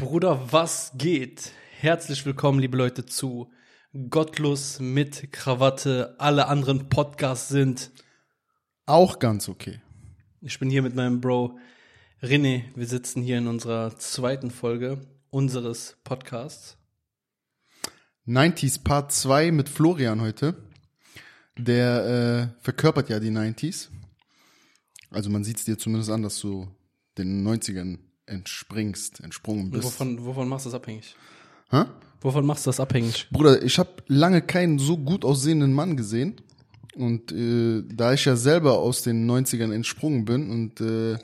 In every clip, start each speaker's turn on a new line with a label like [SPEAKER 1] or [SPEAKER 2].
[SPEAKER 1] Bruder, was geht? Herzlich willkommen, liebe Leute, zu Gottlos mit Krawatte. Alle anderen Podcasts sind.
[SPEAKER 2] Auch ganz okay.
[SPEAKER 1] Ich bin hier mit meinem Bro René. Wir sitzen hier in unserer zweiten Folge unseres Podcasts.
[SPEAKER 2] 90s Part 2 mit Florian heute. Der äh, verkörpert ja die 90s. Also man sieht es dir zumindest an, dass du den 90ern entspringst, entsprungen bist.
[SPEAKER 1] Wovon, wovon machst du das abhängig?
[SPEAKER 2] Hä?
[SPEAKER 1] Wovon machst du das abhängig?
[SPEAKER 2] Bruder, ich habe lange keinen so gut aussehenden Mann gesehen. Und äh, da ich ja selber aus den 90ern entsprungen bin und äh,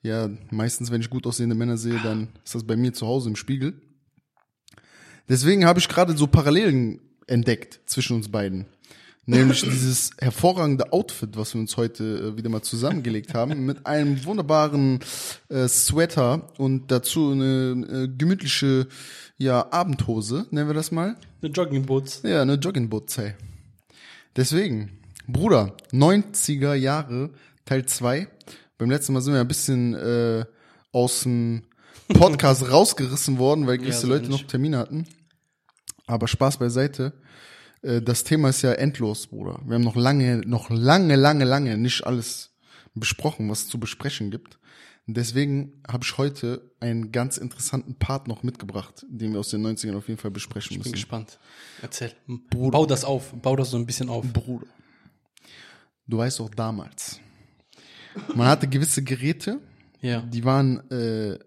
[SPEAKER 2] ja, meistens, wenn ich gut aussehende Männer sehe, dann ist das bei mir zu Hause im Spiegel. Deswegen habe ich gerade so Parallelen entdeckt zwischen uns beiden. Nämlich dieses hervorragende Outfit, was wir uns heute äh, wieder mal zusammengelegt haben, mit einem wunderbaren äh, Sweater und dazu eine äh, gemütliche ja, Abendhose, nennen wir das mal.
[SPEAKER 1] Eine Joggingboots.
[SPEAKER 2] Ja, eine Joggingboots, Deswegen, Bruder, 90er Jahre, Teil 2. Beim letzten Mal sind wir ein bisschen äh, aus dem Podcast rausgerissen worden, weil gewisse
[SPEAKER 1] so
[SPEAKER 2] Leute
[SPEAKER 1] ähnlich.
[SPEAKER 2] noch Termine hatten. Aber Spaß beiseite. Äh, das Thema ist ja endlos, Bruder. Wir haben noch lange, noch lange, lange, lange nicht alles besprochen, was es zu besprechen gibt. Deswegen habe ich heute einen ganz interessanten Part noch mitgebracht, den wir aus den 90ern auf jeden Fall besprechen
[SPEAKER 1] Ich bin
[SPEAKER 2] müssen.
[SPEAKER 1] gespannt. Erzähl.
[SPEAKER 2] Bruder.
[SPEAKER 1] Bau das auf. Bau das so ein bisschen auf.
[SPEAKER 2] Bruder. Du weißt auch damals. Man hatte gewisse Geräte,
[SPEAKER 1] Ja.
[SPEAKER 2] die waren äh,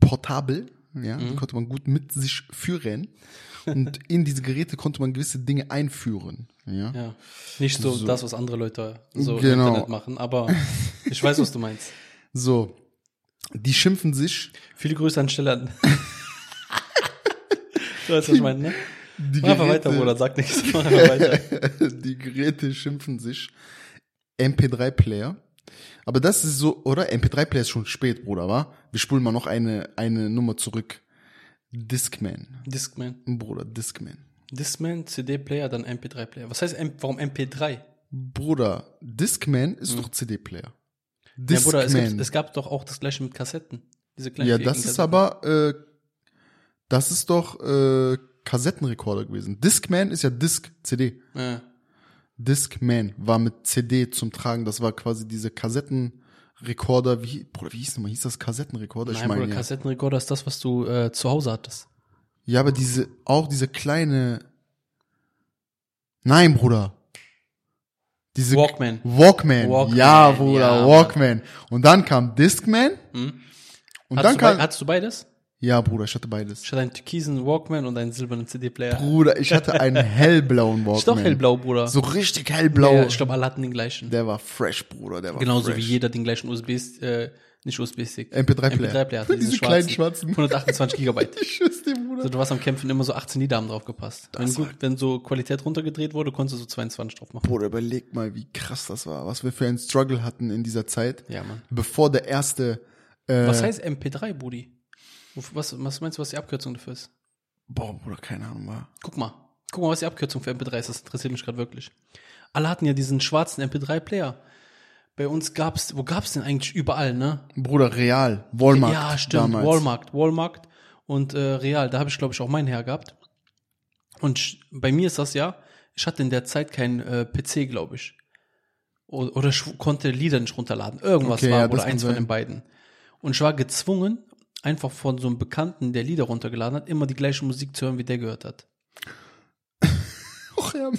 [SPEAKER 2] portabel, ja, die konnte man gut mit sich führen. Und in diese Geräte konnte man gewisse Dinge einführen. Ja.
[SPEAKER 1] Ja. Nicht so,
[SPEAKER 2] So.
[SPEAKER 1] das, was andere Leute so im
[SPEAKER 2] Genau.
[SPEAKER 1] Internet machen, aber ich weiß, was du meinst.
[SPEAKER 2] So. Die schimpfen sich.
[SPEAKER 1] Viele Grüße an Stelle an. du weißt, was ich meine, ne?
[SPEAKER 2] Die
[SPEAKER 1] Mach einfach weiter, Bruder, sag nichts. Mach weiter.
[SPEAKER 2] die Geräte schimpfen sich MP3-Player. Aber das ist so, oder? MP3-Player ist schon spät, Bruder, wa? Wir spulen mal noch eine, eine Nummer zurück. Discman.
[SPEAKER 1] Discman.
[SPEAKER 2] Bruder, Discman.
[SPEAKER 1] Discman, CD-Player, dann MP3-Player. Was heißt, warum MP3?
[SPEAKER 2] Bruder, Discman ist doch CD-Player.
[SPEAKER 1] Hm. Ja, Bruder, es,
[SPEAKER 2] Discman.
[SPEAKER 1] gibt, es gab doch auch das gleiche mit Kassetten. Diese kleinen
[SPEAKER 2] Ja, das ist aber, äh, das ist doch äh, Kassettenrekorder gewesen. Discman ist ja Disc, CD.
[SPEAKER 1] Ja.
[SPEAKER 2] Discman war mit CD zum Tragen. Das war quasi diese Kassettenrekorder. Wie, Bruder, wie hieß nochmal? Hieß das Kassettenrekorder?
[SPEAKER 1] Nein,
[SPEAKER 2] ich meine,
[SPEAKER 1] Bruder,
[SPEAKER 2] ja.
[SPEAKER 1] Kassettenrekorder ist das, was du äh, zu Hause hattest.
[SPEAKER 2] ja, aber diese, auch diese kleine. Nein, Bruder. Diese
[SPEAKER 1] Walkman.
[SPEAKER 2] Walkman.
[SPEAKER 1] Walkman,
[SPEAKER 2] Ja, Bruder,
[SPEAKER 1] ja,
[SPEAKER 2] Walkman. Und dann kam Discman.
[SPEAKER 1] Hm?
[SPEAKER 2] Und
[SPEAKER 1] Hattest,
[SPEAKER 2] dann
[SPEAKER 1] du
[SPEAKER 2] kam.
[SPEAKER 1] hattest du beides?
[SPEAKER 2] Ja, Bruder, ich hatte beides.
[SPEAKER 1] Ich hatte einen türkisen Walkman und einen silbernen CD-Player.
[SPEAKER 2] Bruder, ich hatte einen hellblauen Walkman.
[SPEAKER 1] Ist doch hellblau, Bruder.
[SPEAKER 2] So richtig hellblau.
[SPEAKER 1] Ja, ich glaube, alle hatten den gleichen.
[SPEAKER 2] der war fresh, Bruder. Der war
[SPEAKER 1] Genauso
[SPEAKER 2] fresh.
[SPEAKER 1] wie jeder den gleichen USB, äh, nicht USB-Stick.
[SPEAKER 2] MP3-Player.
[SPEAKER 1] MP3-Player hatte
[SPEAKER 2] Diese kleinen
[SPEAKER 1] schwarzen.
[SPEAKER 2] schwarzen.
[SPEAKER 1] 128 Gigabyte.
[SPEAKER 2] Ich schwör's dir, Bruder.
[SPEAKER 1] Also du warst am Kämpfen immer so 18 Lieder haben drauf gepasst. Wenn, gut, wenn so Qualität runtergedreht wurde, konntest du so 22 drauf machen.
[SPEAKER 2] Bruder, überleg mal, wie krass das war. Was wir für einen Struggle hatten in dieser Zeit.
[SPEAKER 1] Ja, Mann.
[SPEAKER 2] Bevor der erste. Äh,
[SPEAKER 1] Was heißt MP3, Budi? Was, was meinst du, was die Abkürzung dafür ist?
[SPEAKER 2] Boah, Bruder, keine Ahnung war.
[SPEAKER 1] Guck mal. Guck mal, was die Abkürzung für MP3 ist. Das interessiert mich gerade wirklich. Alle hatten ja diesen schwarzen MP3-Player. Bei uns gab's, wo gab's denn eigentlich überall, ne?
[SPEAKER 2] Bruder, Real. Walmart.
[SPEAKER 1] ja, stimmt.
[SPEAKER 2] Damals.
[SPEAKER 1] Walmart, Walmart und äh, Real. Da habe ich, glaube ich, auch meinen her gehabt. Und bei mir ist das ja, ich hatte in der Zeit keinen äh, PC, glaube ich. Oder, oder ich konnte Lieder nicht runterladen. Irgendwas
[SPEAKER 2] Okay,
[SPEAKER 1] war,
[SPEAKER 2] ja,
[SPEAKER 1] oder eins von
[SPEAKER 2] sein.
[SPEAKER 1] den beiden. Und ich war gezwungen, einfach von so einem Bekannten, der Lieder runtergeladen hat, immer die gleiche Musik zu hören, wie der gehört hat.
[SPEAKER 2] Och, ja.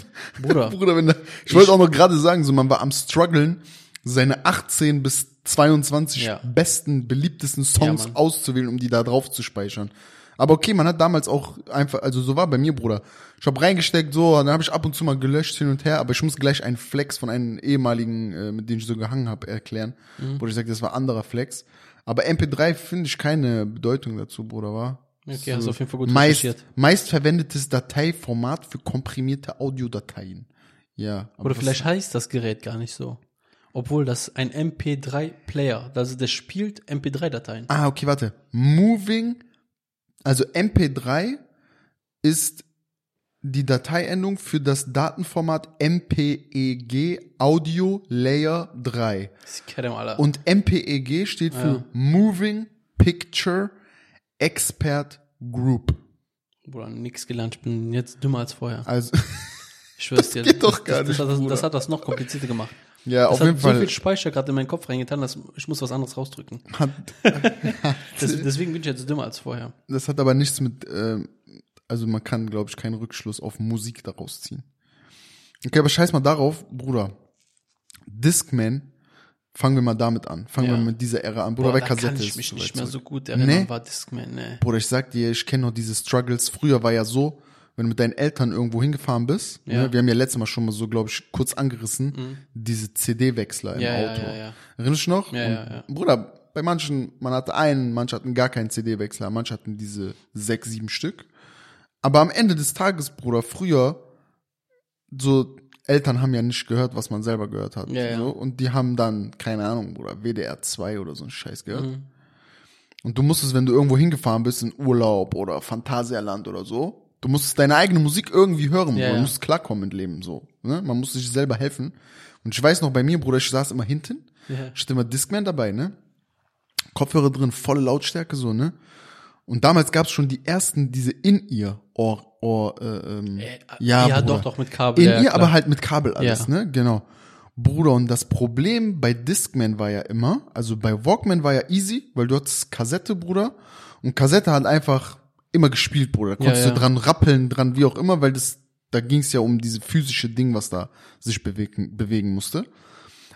[SPEAKER 1] Bruder.
[SPEAKER 2] Bruder, wenn da, ich, wollte auch noch gerade sagen, so man war am struggeln, seine 18 bis 22
[SPEAKER 1] Ja.
[SPEAKER 2] besten, beliebtesten Songs
[SPEAKER 1] Ja,
[SPEAKER 2] auszuwählen, um die da drauf zu speichern. Aber okay, man hat damals auch einfach, also so war bei mir, Bruder. Ich habe reingesteckt, so, dann habe ich ab und zu mal gelöscht hin und her, aber ich muss gleich einen Flex von einem ehemaligen, äh, mit dem ich so gehangen habe, erklären.
[SPEAKER 1] Mhm.
[SPEAKER 2] Wo ich sage, das war anderer Flex. Aber MP3 finde ich keine Bedeutung dazu, Bruder, war.
[SPEAKER 1] Okay, hast du auf jeden Fall gut
[SPEAKER 2] meist,
[SPEAKER 1] recherchiert.
[SPEAKER 2] meist verwendetes Dateiformat für komprimierte Audiodateien. Ja. aber
[SPEAKER 1] Oder vielleicht heißt das Gerät gar nicht so. Obwohl das ein MP3-Player, also das spielt MP3-Dateien.
[SPEAKER 2] Ah, okay, warte. Moving, also MP3 ist die Dateiendung für das Datenformat MPEG Audio Layer 3.
[SPEAKER 1] Das kennt ihr alle.
[SPEAKER 2] Und MPEG steht für
[SPEAKER 1] Ja.
[SPEAKER 2] Moving Picture Expert Group.
[SPEAKER 1] Bruder, nix gelernt. Ich bin jetzt dümmer als vorher.
[SPEAKER 2] Also,
[SPEAKER 1] Ich schwör's dir.
[SPEAKER 2] geht doch
[SPEAKER 1] das,
[SPEAKER 2] gar
[SPEAKER 1] das,
[SPEAKER 2] nicht,
[SPEAKER 1] das, das, das hat das noch komplizierter gemacht.
[SPEAKER 2] ja,
[SPEAKER 1] Das
[SPEAKER 2] auf
[SPEAKER 1] hat
[SPEAKER 2] jeden
[SPEAKER 1] so
[SPEAKER 2] Fall
[SPEAKER 1] viel Speicher gerade in meinen Kopf reingetan, dass ich muss was anderes rausdrücken.
[SPEAKER 2] hat,
[SPEAKER 1] Das, deswegen bin ich jetzt dümmer als vorher.
[SPEAKER 2] das hat aber nichts mit, ähm, also man kann, glaube ich, keinen Rückschluss auf Musik daraus ziehen. Okay, aber scheiß mal darauf, Bruder. Discman, fangen wir mal damit an. Fangen
[SPEAKER 1] Ja.
[SPEAKER 2] wir mit dieser Ära an. Bruder,
[SPEAKER 1] Boah,
[SPEAKER 2] bei Kassette
[SPEAKER 1] kann ich mich nicht mehr
[SPEAKER 2] zurück.
[SPEAKER 1] so gut erinnern,
[SPEAKER 2] Nee?
[SPEAKER 1] war Discman, ne.
[SPEAKER 2] Bruder, ich sag dir, ich kenne noch diese Struggles. Früher war ja so, wenn du mit deinen Eltern irgendwo hingefahren bist,
[SPEAKER 1] Ja.
[SPEAKER 2] ne, wir haben ja letztes Mal schon mal so, glaube ich, kurz angerissen, diese CD-Wechsler im
[SPEAKER 1] Ja,
[SPEAKER 2] Auto.
[SPEAKER 1] ja, ja.
[SPEAKER 2] Erinnerst du noch?
[SPEAKER 1] Ja,
[SPEAKER 2] Und,
[SPEAKER 1] ja, ja.
[SPEAKER 2] Bruder, bei manchen, man hatte einen, manche hatten gar keinen CD-Wechsler, manche hatten diese sechs, sieben Stück. Aber am Ende des Tages, Bruder, früher, so, Eltern haben ja nicht gehört, was man selber gehört hat.
[SPEAKER 1] Ja, ja.
[SPEAKER 2] So, und die haben dann, keine Ahnung, Bruder, WDR 2 oder so ein Scheiß gehört.
[SPEAKER 1] Mhm.
[SPEAKER 2] Und du musstest, wenn du irgendwo hingefahren bist, in Urlaub oder Phantasialand oder so, du musstest deine eigene Musik irgendwie hören,
[SPEAKER 1] Ja,
[SPEAKER 2] Bruder. Du
[SPEAKER 1] ja.
[SPEAKER 2] musst klarkommen mit Leben, so. Ne? Man muss sich selber helfen. Und ich weiß noch, bei mir, Bruder, ich saß immer hinten,
[SPEAKER 1] Ja.
[SPEAKER 2] ich hatte immer Discman dabei, ne? Kopfhörer drin, volle Lautstärke, so, ne? Und damals gab's schon die ersten, diese In-Ear, Ohr, äh, ähm,
[SPEAKER 1] Äh,
[SPEAKER 2] ja,
[SPEAKER 1] ja, doch, doch, mit Kabel.
[SPEAKER 2] In
[SPEAKER 1] ja,
[SPEAKER 2] ihr,
[SPEAKER 1] klar.
[SPEAKER 2] aber halt mit Kabel alles,
[SPEAKER 1] Ja.
[SPEAKER 2] ne? Genau. Bruder, und das Problem bei Discman war ja immer, also bei Walkman war ja easy, weil du hattest Kassette, Bruder, und Kassette hat einfach immer gespielt, Bruder. Da konntest
[SPEAKER 1] ja.
[SPEAKER 2] du dran rappeln, dran, wie auch immer, weil das, da ging es ja um diese physische Ding, was da sich bewegen, bewegen musste.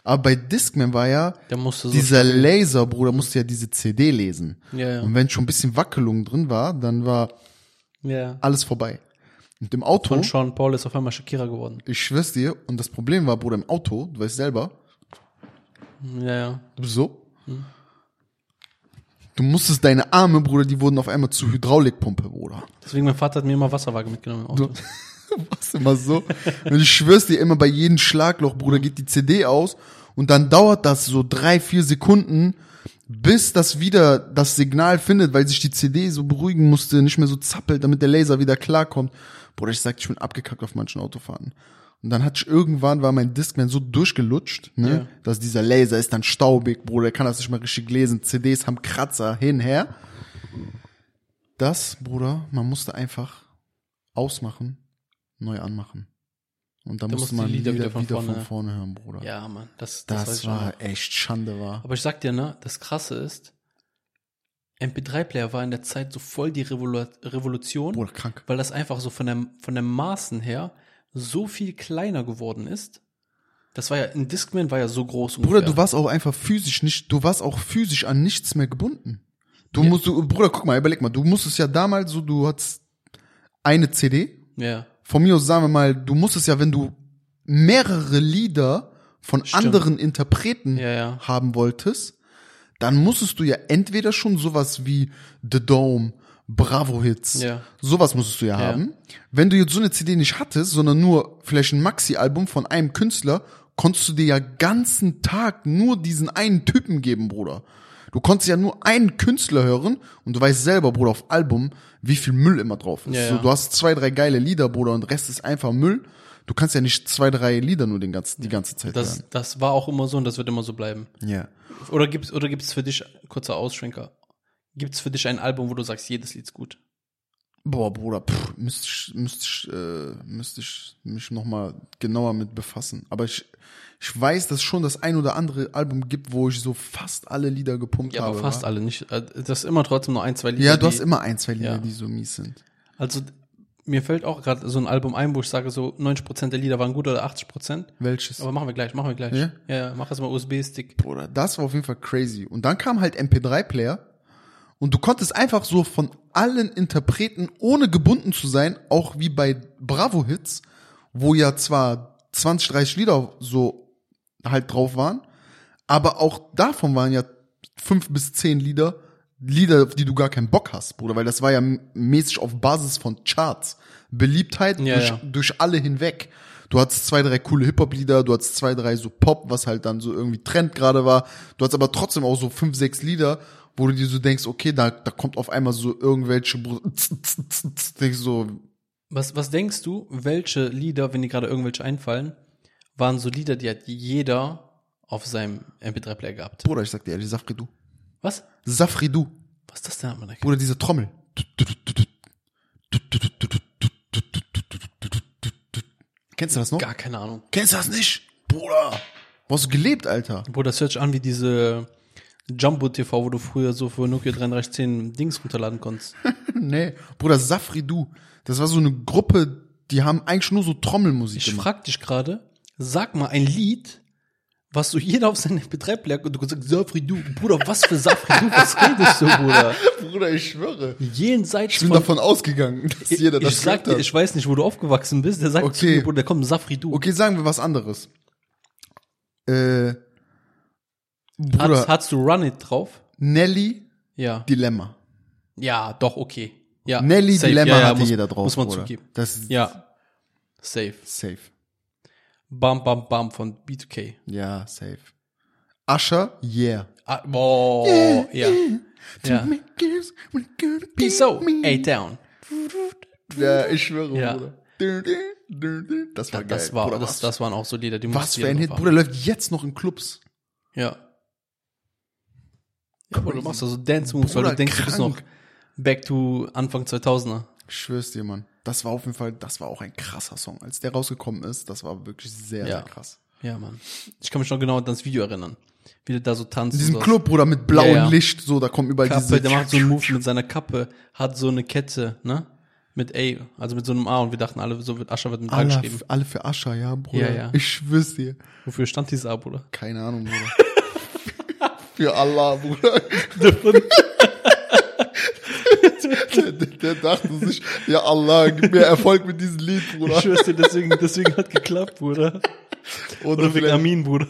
[SPEAKER 2] Aber bei Discman war ja
[SPEAKER 1] so
[SPEAKER 2] dieser Laser, Bruder, musste ja diese CD lesen.
[SPEAKER 1] Ja, ja.
[SPEAKER 2] Und wenn schon ein bisschen Wackelung drin war, dann war
[SPEAKER 1] Ja.
[SPEAKER 2] alles vorbei. Und im Auto,
[SPEAKER 1] Und Sean Paul ist auf einmal Shakira geworden.
[SPEAKER 2] ich schwör's dir, und das Problem war, Bruder, im Auto, du weißt selber,
[SPEAKER 1] Ja, ja.
[SPEAKER 2] du bist so. Du musstest deine Arme, Bruder, die wurden auf einmal zur Hydraulikpumpe, Bruder.
[SPEAKER 1] Deswegen, mein Vater hat mir immer Wasserwaage mitgenommen im Auto.
[SPEAKER 2] Was immer so. Und ich schwör's dir immer, bei jedem Schlagloch, Bruder, geht die CD aus und dann dauert das so drei, vier Sekunden, bis das wieder das Signal findet, weil sich die CD so beruhigen musste, nicht mehr so zappelt, damit der Laser wieder klarkommt. Bruder, ich sag, ich bin abgekackt auf manchen Autofahrten. Und dann hat ich irgendwann war mein Discman so durchgelutscht, ne,
[SPEAKER 1] Ja.
[SPEAKER 2] dass dieser Laser ist dann staubig, Bruder, der kann das nicht mal richtig lesen. CDs haben Kratzer hin, her. Das, Bruder, man musste einfach ausmachen, neu anmachen. Und dann
[SPEAKER 1] Da
[SPEAKER 2] musste man
[SPEAKER 1] die Lieder
[SPEAKER 2] Lieder
[SPEAKER 1] wieder von
[SPEAKER 2] wieder von
[SPEAKER 1] vorne-
[SPEAKER 2] vorne hören, Bruder.
[SPEAKER 1] Ja, Mann. Das, das,
[SPEAKER 2] Das war
[SPEAKER 1] noch.
[SPEAKER 2] echt Schande, war.
[SPEAKER 1] Aber ich sag dir, ne, das Krasse ist, MP3-Player war in der Zeit so voll die Revolu Revolution,
[SPEAKER 2] Bruder, krank.
[SPEAKER 1] weil das einfach so von der, von der Maßen her so viel kleiner geworden ist. Das war ja, ein Discman war ja so groß.
[SPEAKER 2] Bruder,
[SPEAKER 1] ungefähr.
[SPEAKER 2] du warst auch einfach physisch nicht, du warst auch physisch an nichts mehr gebunden. Du musst, du, Bruder, guck mal, überleg mal, du musstest ja damals so, du hattest eine CD.
[SPEAKER 1] Ja,
[SPEAKER 2] Von mir aus sagen wir mal, du musstest ja, wenn du mehrere Lieder von
[SPEAKER 1] Stimmt.
[SPEAKER 2] anderen Interpreten
[SPEAKER 1] Ja, ja.
[SPEAKER 2] haben wolltest, dann musstest du ja entweder schon sowas wie The Dome, Bravo Hits,
[SPEAKER 1] Ja.
[SPEAKER 2] sowas musstest du ja,
[SPEAKER 1] Ja.
[SPEAKER 2] haben. Wenn du jetzt so eine CD nicht hattest, sondern nur vielleicht ein Maxi-Album von einem Künstler, konntest du dir ja ganzen Tag nur diesen einen Typen geben, Bruder. Du konntest ja nur einen Künstler hören und du weißt selber, Bruder, auf Album, wie viel Müll immer drauf ist.
[SPEAKER 1] Ja,
[SPEAKER 2] So, du hast zwei, drei geile Lieder, Bruder, und Rest ist einfach Müll. Du kannst ja nicht zwei, drei Lieder nur den ganzen, die ganze Zeit
[SPEAKER 1] das, das war auch immer so und das wird immer so bleiben.
[SPEAKER 2] hören. Ja.
[SPEAKER 1] Oder gibt's, oder gibt's für dich, kurzer Ausschwenker, gibt's für dich ein Album, wo du sagst, jedes Lied ist gut?
[SPEAKER 2] Boah, Bruder, pff, müsste ich, müsste ich, äh, müsste ich mich nochmal genauer mit befassen. Aber ich, ich weiß, dass es schon das ein oder andere Album gibt, wo ich so fast alle Lieder gepumpt
[SPEAKER 1] Ja,
[SPEAKER 2] habe.
[SPEAKER 1] aber fast
[SPEAKER 2] wa?
[SPEAKER 1] alle nicht. Äh, Das ist immer trotzdem nur ein, zwei Lieder.
[SPEAKER 2] Ja, du
[SPEAKER 1] die-
[SPEAKER 2] hast immer ein, zwei Lieder,
[SPEAKER 1] Ja.
[SPEAKER 2] die so mies sind.
[SPEAKER 1] Also mir fällt auch gerade so ein Album ein, wo ich sage, so 90% der Lieder waren gut oder 80%.
[SPEAKER 2] Welches?
[SPEAKER 1] Aber machen wir gleich, machen wir gleich.
[SPEAKER 2] Ja?
[SPEAKER 1] Ja, ja mach erstmal USB-Stick.
[SPEAKER 2] Bruder, das war auf jeden Fall crazy. Und dann kam halt MP3-Player und du konntest einfach so von allen Interpreten, ohne gebunden zu sein, auch wie bei Bravo-Hits, wo ja zwar 20, 30 Lieder so halt drauf waren, aber auch davon waren ja fünf bis zehn Lieder, Lieder, auf die du gar keinen Bock hast, Bruder, weil das war ja mäßig auf Basis von Charts. Beliebtheit
[SPEAKER 1] Ja,
[SPEAKER 2] durch,
[SPEAKER 1] ja.
[SPEAKER 2] durch alle hinweg. Du hattest zwei, drei coole Hip-Hop-Lieder, du hattest zwei, drei so Pop, was halt dann so irgendwie Trend gerade war. Du hattest aber trotzdem auch so fünf, sechs Lieder, wo du dir so denkst, okay, da, da kommt auf einmal so irgendwelche denkst so.
[SPEAKER 1] Was, was denkst du, welche Lieder, wenn dir gerade irgendwelche einfallen, waren so Lieder, die hat jeder auf seinem MP3-Player gehabt?
[SPEAKER 2] Bruder, ich sag dir ehrlich, Safridou.
[SPEAKER 1] Was?
[SPEAKER 2] Safridou.
[SPEAKER 1] Was ist das denn, Mann?
[SPEAKER 2] Bruder, diese Trommel. Kennst du das noch?
[SPEAKER 1] Gar keine Ahnung.
[SPEAKER 2] Kennst du das nicht? Bruder. Wo hast du gelebt, Alter?
[SPEAKER 1] Bruder, das hört sich an wie diese Jumbo TV, wo du früher so für Nokia 3310 Dings runterladen konntest.
[SPEAKER 2] nee. Bruder, Safri Du. Das war so eine Gruppe, die haben eigentlich nur so Trommelmusik
[SPEAKER 1] Ich
[SPEAKER 2] gemacht.
[SPEAKER 1] frag dich gerade, sag mal ein Lied, was so jeder auf seine Betreib lernt und du sagst, Safri Du. Bruder, was für Safri Du? Was redest du, Bruder?
[SPEAKER 2] Bruder, ich schwöre.
[SPEAKER 1] Jenseits
[SPEAKER 2] Ich bin
[SPEAKER 1] von
[SPEAKER 2] davon ausgegangen, dass jeder das
[SPEAKER 1] ich sag dir,
[SPEAKER 2] hat.
[SPEAKER 1] ich weiß nicht, wo du aufgewachsen bist. Der sagt
[SPEAKER 2] Okay.
[SPEAKER 1] zu mir, Bruder, der kommt Safri Du.
[SPEAKER 2] Okay, sagen wir was anderes. Äh, Bruder,
[SPEAKER 1] Hast, hast du Run It drauf?
[SPEAKER 2] Nelly
[SPEAKER 1] Ja.
[SPEAKER 2] Dilemma.
[SPEAKER 1] Ja, doch, okay. Ja.
[SPEAKER 2] Nelly
[SPEAKER 1] safe.
[SPEAKER 2] Dilemma
[SPEAKER 1] ja, ja,
[SPEAKER 2] hatte
[SPEAKER 1] muss,
[SPEAKER 2] jeder drauf.
[SPEAKER 1] Muss man
[SPEAKER 2] Bruder.
[SPEAKER 1] zugeben.
[SPEAKER 2] Das ist
[SPEAKER 1] Ja. Safe.
[SPEAKER 2] safe.
[SPEAKER 1] Bam, bam, bam von B2K.
[SPEAKER 2] Ja, safe. Usher, yeah.
[SPEAKER 1] Ah, boah, ja. Ja. Peace out, A-Town.
[SPEAKER 2] Ja, ich schwöre,
[SPEAKER 1] Ja.
[SPEAKER 2] Bruder. Das war geil.
[SPEAKER 1] Das, war,
[SPEAKER 2] Bruder,
[SPEAKER 1] das, das waren auch so Lieder, die
[SPEAKER 2] was für ein Hit. Bruder, läuft jetzt noch in Clubs.
[SPEAKER 1] Ja. Ja, Bruder, du machst also Dance Moves, weil du denkst, du bist noch
[SPEAKER 2] krank.
[SPEAKER 1] back to Anfang 2000er.
[SPEAKER 2] Ich schwör's dir, Mann. Das war auf jeden Fall, das war auch ein krasser Song. Als der rausgekommen ist, das war wirklich sehr,
[SPEAKER 1] Ja.
[SPEAKER 2] sehr krass.
[SPEAKER 1] Ja, Mann. Ich kann mich noch genau an das Video erinnern. Wie der da so tanzt.
[SPEAKER 2] In diesem. Club, Bruder, mit blauem
[SPEAKER 1] Ja, ja.
[SPEAKER 2] Licht, so, da kommen überall
[SPEAKER 1] Kappe,
[SPEAKER 2] diese.
[SPEAKER 1] der macht so einen Move mit seiner Kappe, hat so eine Kette, ne? Mit A, also mit so einem A und wir dachten alle, so wird Ascher wird mit A geschrieben.
[SPEAKER 2] alle für Ascher, ja, Bruder.
[SPEAKER 1] Ja, ja.
[SPEAKER 2] Ich schwör's dir.
[SPEAKER 1] Wofür stand dieses A, Bruder?
[SPEAKER 2] Keine Ahnung, Bruder. für Allah, Bruder. der, der, dachte sich, ja Allah, gib mir Erfolg mit diesem Lied, Bruder.
[SPEAKER 1] Ich schwör's dir, deswegen, deswegen hat geklappt, Bruder.
[SPEAKER 2] Oder,
[SPEAKER 1] Oder wegen Amin, Bruder.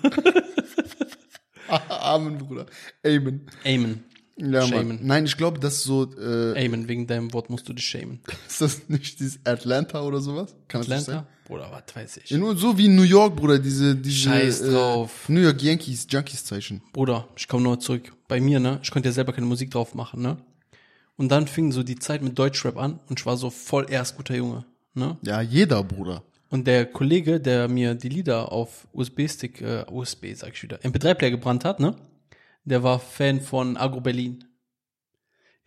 [SPEAKER 2] Amen, Bruder. Amen.
[SPEAKER 1] Amen.
[SPEAKER 2] Ja, Mann.
[SPEAKER 1] Shaman.
[SPEAKER 2] Nein, ich glaube, das ist so, äh,
[SPEAKER 1] Amen, wegen deinem Wort musst du dich schämen.
[SPEAKER 2] ist das nicht dieses Atlanta oder sowas? Kann das nicht sein?
[SPEAKER 1] Atlanta? Bruder, was weiß ich.
[SPEAKER 2] Ja, nur so wie in New York, Bruder, diese, diese
[SPEAKER 1] Scheiß drauf.
[SPEAKER 2] Äh, New York Yankees, Junkies Zeichen.
[SPEAKER 1] Bruder, ich komme nur zurück. Bei mir, ne? Ich konnte ja selber keine Musik drauf machen, ne? Und dann fing so die Zeit mit Deutschrap an und ich war so voll erst guter Junge, ne?
[SPEAKER 2] Ja, jeder, Bruder.
[SPEAKER 1] Und der Kollege, der mir die Lieder auf USB-Stick, äh, USB sag ich wieder, MP3-Player gebrannt hat, ne? Der war Fan von Agro Berlin.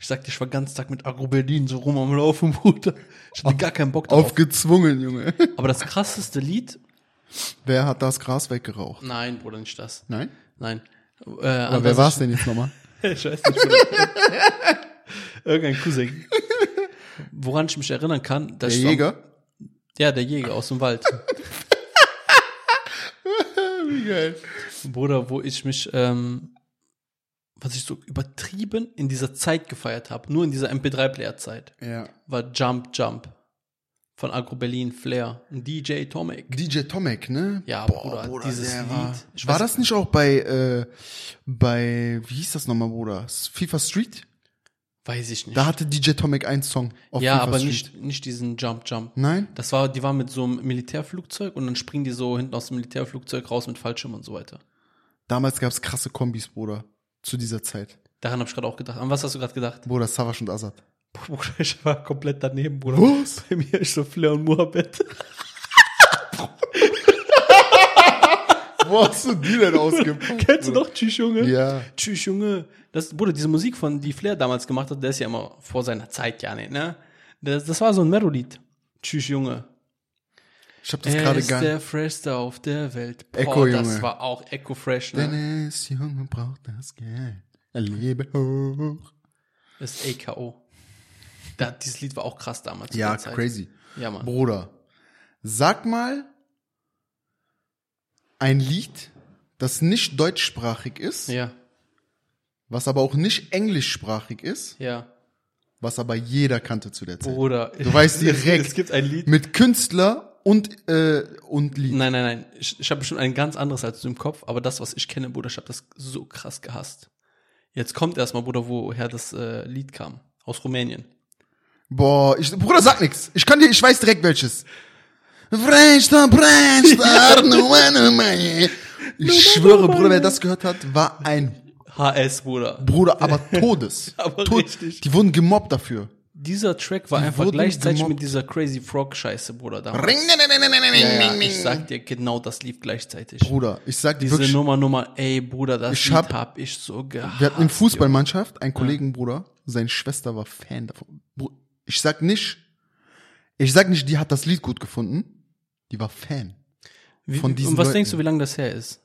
[SPEAKER 1] Ich sagte, ich war ganz Tag mit Agro Berlin so rum am Laufen, Bruder. Ich hatte gar keinen Bock drauf.
[SPEAKER 2] Aufgezwungen, Junge.
[SPEAKER 1] Aber das krasseste Lied,
[SPEAKER 2] Wer hat das Gras weggeraucht?
[SPEAKER 1] nein, Bruder, nicht das.
[SPEAKER 2] Nein?
[SPEAKER 1] Nein. Äh,
[SPEAKER 2] Aber wer war's denn jetzt nochmal?
[SPEAKER 1] ich, weiß nicht, Bruder. Irgendein Cousin. Woran ich mich erinnern kann,
[SPEAKER 2] Der
[SPEAKER 1] dass ich so-
[SPEAKER 2] Jäger?
[SPEAKER 1] Ja, der Jäger aus dem Wald.
[SPEAKER 2] Wie geil.
[SPEAKER 1] Bruder, wo ich mich, ähm, was ich so übertrieben in dieser Zeit gefeiert habe, nur in dieser MP3-Player-Zeit,
[SPEAKER 2] Ja.
[SPEAKER 1] war Jump Jump von Agro Berlin Flair und DJ Tomek.
[SPEAKER 2] DJ Tomek, ne?
[SPEAKER 1] Ja, Bruder, dieses
[SPEAKER 2] der
[SPEAKER 1] Lied.
[SPEAKER 2] War, war das nicht auch bei, äh, bei, wie hieß das nochmal, Bruder? FIFA Street?
[SPEAKER 1] Weiß ich nicht.
[SPEAKER 2] Da hatte DJ Tomek einen Song auf
[SPEAKER 1] ja,
[SPEAKER 2] FIFA
[SPEAKER 1] aber
[SPEAKER 2] Street.
[SPEAKER 1] nicht, nicht diesen Jump Jump.
[SPEAKER 2] Nein?
[SPEAKER 1] Das war, die war mit so einem Militärflugzeug und dann springen die so hinten aus dem Militärflugzeug raus mit Fallschirm und so weiter.
[SPEAKER 2] Damals gab's krasse Kombis, Bruder. Zu dieser Zeit.
[SPEAKER 1] Daran habe ich gerade auch gedacht. An was hast du gerade gedacht?
[SPEAKER 2] Bruder, Savas und Azad.
[SPEAKER 1] Bruder, ich war komplett daneben, Bruder.
[SPEAKER 2] Was?
[SPEAKER 1] Bei mir ist so Flair und Moabed.
[SPEAKER 2] Wo hast du die denn ausgepackt?
[SPEAKER 1] Kennst du noch Tschüss, Junge?
[SPEAKER 2] Ja.
[SPEAKER 1] Tschüss, Junge. Das, Bruder, diese Musik von, die Flair damals gemacht hat, der ist ja immer vor seiner Zeit, ja nicht, ne? Das, das war so ein Melodied. Tschüss, Junge.
[SPEAKER 2] Ich hab das
[SPEAKER 1] Er
[SPEAKER 2] gerade
[SPEAKER 1] ist
[SPEAKER 2] gar
[SPEAKER 1] der freshste auf der Welt. Boah,
[SPEAKER 2] Echo,
[SPEAKER 1] das
[SPEAKER 2] Junge.
[SPEAKER 1] war auch Echo Fresh, ne?
[SPEAKER 2] Dennis, Junge, braucht das Geld. Er lebe hoch.
[SPEAKER 1] Das ist AKO. Da, dieses Lied war auch krass damals.
[SPEAKER 2] Ja, crazy.
[SPEAKER 1] Ja, Mann.
[SPEAKER 2] Bruder, sag mal ein Lied, das nicht deutschsprachig ist,
[SPEAKER 1] Ja,
[SPEAKER 2] was aber auch nicht englischsprachig ist,
[SPEAKER 1] ja.
[SPEAKER 2] was aber jeder kannte zu der Zeit.
[SPEAKER 1] Bruder.
[SPEAKER 2] Du weißt direkt.
[SPEAKER 1] Es gibt ein Lied.
[SPEAKER 2] Mit Künstler und, äh, und Lied.
[SPEAKER 1] Nein, nein, nein. Ich, ich habe bestimmt ein ganz anderes als du im Kopf, aber das, was ich kenne, Bruder, ich habe das so krass gehasst. Jetzt kommt erstmal, Bruder, woher das äh, Lied kam. Aus Rumänien.
[SPEAKER 2] Boah, ich, Bruder, sag nix. Ich kann dir, ich weiß direkt welches. Ich schwöre, Bruder, wer das gehört hat, war ein
[SPEAKER 1] HS, Bruder.
[SPEAKER 2] Bruder, aber Todes.
[SPEAKER 1] Aber
[SPEAKER 2] Tod-
[SPEAKER 1] richtig.
[SPEAKER 2] Die wurden gemobbt dafür.
[SPEAKER 1] Dieser Track war
[SPEAKER 2] Die
[SPEAKER 1] einfach gleichzeitig
[SPEAKER 2] gemobbt.
[SPEAKER 1] mit dieser Crazy Frog Scheiße, Bruder. Damals.
[SPEAKER 2] Ring, ning, ning,
[SPEAKER 1] Ja, ja, ich sag dir, genau das lief gleichzeitig.
[SPEAKER 2] Bruder, ich sag dir
[SPEAKER 1] Diese
[SPEAKER 2] wirklich,
[SPEAKER 1] Nummer, Nummer, ey, Bruder, das
[SPEAKER 2] Ich
[SPEAKER 1] Lied
[SPEAKER 2] hab-
[SPEAKER 1] hab, ich so gehasst.
[SPEAKER 2] wir hatten in Fußballmannschaft einen Kollegen, Bruder, seine Schwester war Fan davon. Ich sag nicht, ich sag nicht, die hat das Lied gut gefunden. Die war Fan.
[SPEAKER 1] Wie,
[SPEAKER 2] Von diesen
[SPEAKER 1] und was
[SPEAKER 2] Leuten.
[SPEAKER 1] denkst du, wie lange das her ist,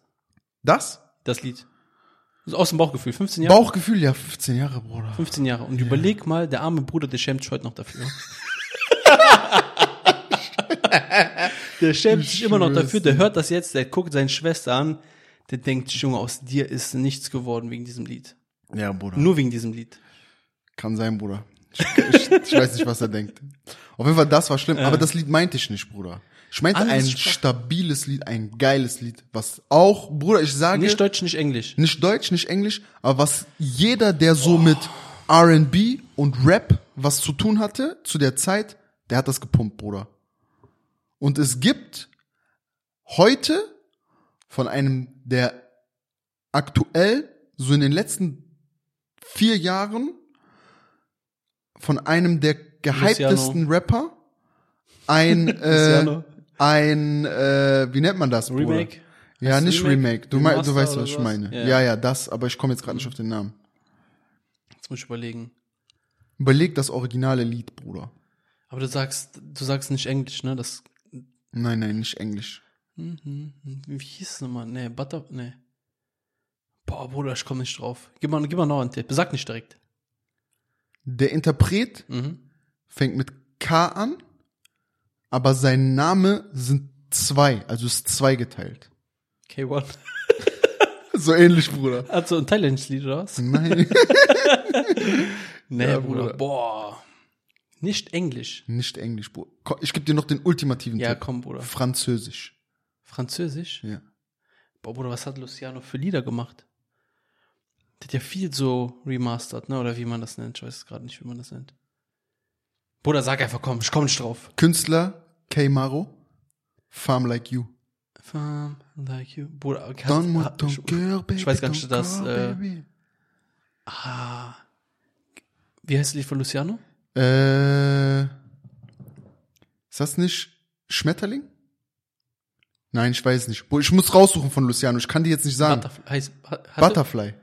[SPEAKER 2] Das?
[SPEAKER 1] das Lied? Also aus dem Bauchgefühl, 15 Jahre?
[SPEAKER 2] Bauchgefühl, ja, 15 Jahre, Bruder.
[SPEAKER 1] 15 Jahre. Und überleg mal, der arme Bruder, der schämt sich heute noch dafür. der schämt sich immer noch dafür, der hört das jetzt, der guckt seine Schwester an, der denkt, Junge, aus dir ist nichts geworden wegen diesem Lied.
[SPEAKER 2] Ja, Bruder.
[SPEAKER 1] Nur wegen diesem Lied.
[SPEAKER 2] Kann sein, Bruder. Ich, ich, ich weiß nicht, was er denkt. Auf jeden Fall, das war schlimm. Aber das Lied meinte ich nicht, Bruder. Ich meinte ein
[SPEAKER 1] Spaß.
[SPEAKER 2] stabiles Lied, ein geiles Lied, was auch, Bruder, ich sage,
[SPEAKER 1] Nicht Deutsch, nicht Englisch.
[SPEAKER 2] nicht Deutsch, nicht Englisch, aber was jeder, der so mit R&B und Rap was zu tun hatte zu der Zeit, der hat das gepumpt, Bruder. Und es gibt heute von einem, der aktuell so in den letzten vier Jahren von einem der gehyptesten Rapper ein äh,
[SPEAKER 1] Luciano.
[SPEAKER 2] Ein äh, wie nennt man das Bruder?
[SPEAKER 1] Remake?
[SPEAKER 2] Ja, nicht
[SPEAKER 1] Remake?
[SPEAKER 2] Remake. Du, mein, du weißt, was ich meine.
[SPEAKER 1] Ja.
[SPEAKER 2] Ja, ja, das, aber ich komme jetzt gerade nicht auf den Namen.
[SPEAKER 1] Jetzt muss ich überlegen.
[SPEAKER 2] Überleg das originale Lied, Bruder.
[SPEAKER 1] Aber du sagst, du sagst nicht Englisch, ne? Das,
[SPEAKER 2] Nein, nein, nicht Englisch.
[SPEAKER 1] mhm. wie hieß es nochmal? Nee, Butter, nee. Boah, Bruder, ich komme nicht drauf. Gib mal, gib mal noch einen Tipp. Sag nicht direkt.
[SPEAKER 2] Der Interpret
[SPEAKER 1] Mhm.
[SPEAKER 2] fängt mit K an, aber sein Name sind zwei, also ist zweigeteilt.
[SPEAKER 1] K1.
[SPEAKER 2] So ähnlich, Bruder.
[SPEAKER 1] Also ein thailändisches Lied, oder was?
[SPEAKER 2] Nein.
[SPEAKER 1] Nee,
[SPEAKER 2] Ja,
[SPEAKER 1] Bruder.
[SPEAKER 2] Bruder.
[SPEAKER 1] Boah. Nicht Englisch.
[SPEAKER 2] nicht Englisch, Bruder. Ich gebe dir noch den ultimativen
[SPEAKER 1] Ja,
[SPEAKER 2] Tipp.
[SPEAKER 1] komm, Bruder.
[SPEAKER 2] Französisch.
[SPEAKER 1] Französisch?
[SPEAKER 2] Ja.
[SPEAKER 1] Boah, Bruder, was hat Luciano für Lieder gemacht? Der hat ja viel so remastered, ne? Oder wie man das nennt. Ich weiß gerade nicht, wie man das nennt. Bruder, sag einfach, komm, ich komm nicht drauf.
[SPEAKER 2] Künstler K. Maro. Farm Like You.
[SPEAKER 1] Farm like you. Bruder, kannst, ah,
[SPEAKER 2] ton
[SPEAKER 1] ich,
[SPEAKER 2] cœur, baby.
[SPEAKER 1] ich weiß gar nicht, dass, äh, ah, wie heißt das Lied von Luciano?
[SPEAKER 2] Äh, ist das nicht Schmetterling? Nein, ich weiß nicht. Ich muss raussuchen von Luciano. Ich kann die jetzt nicht sagen.
[SPEAKER 1] Butterfly. Heißt,
[SPEAKER 2] Butterfly.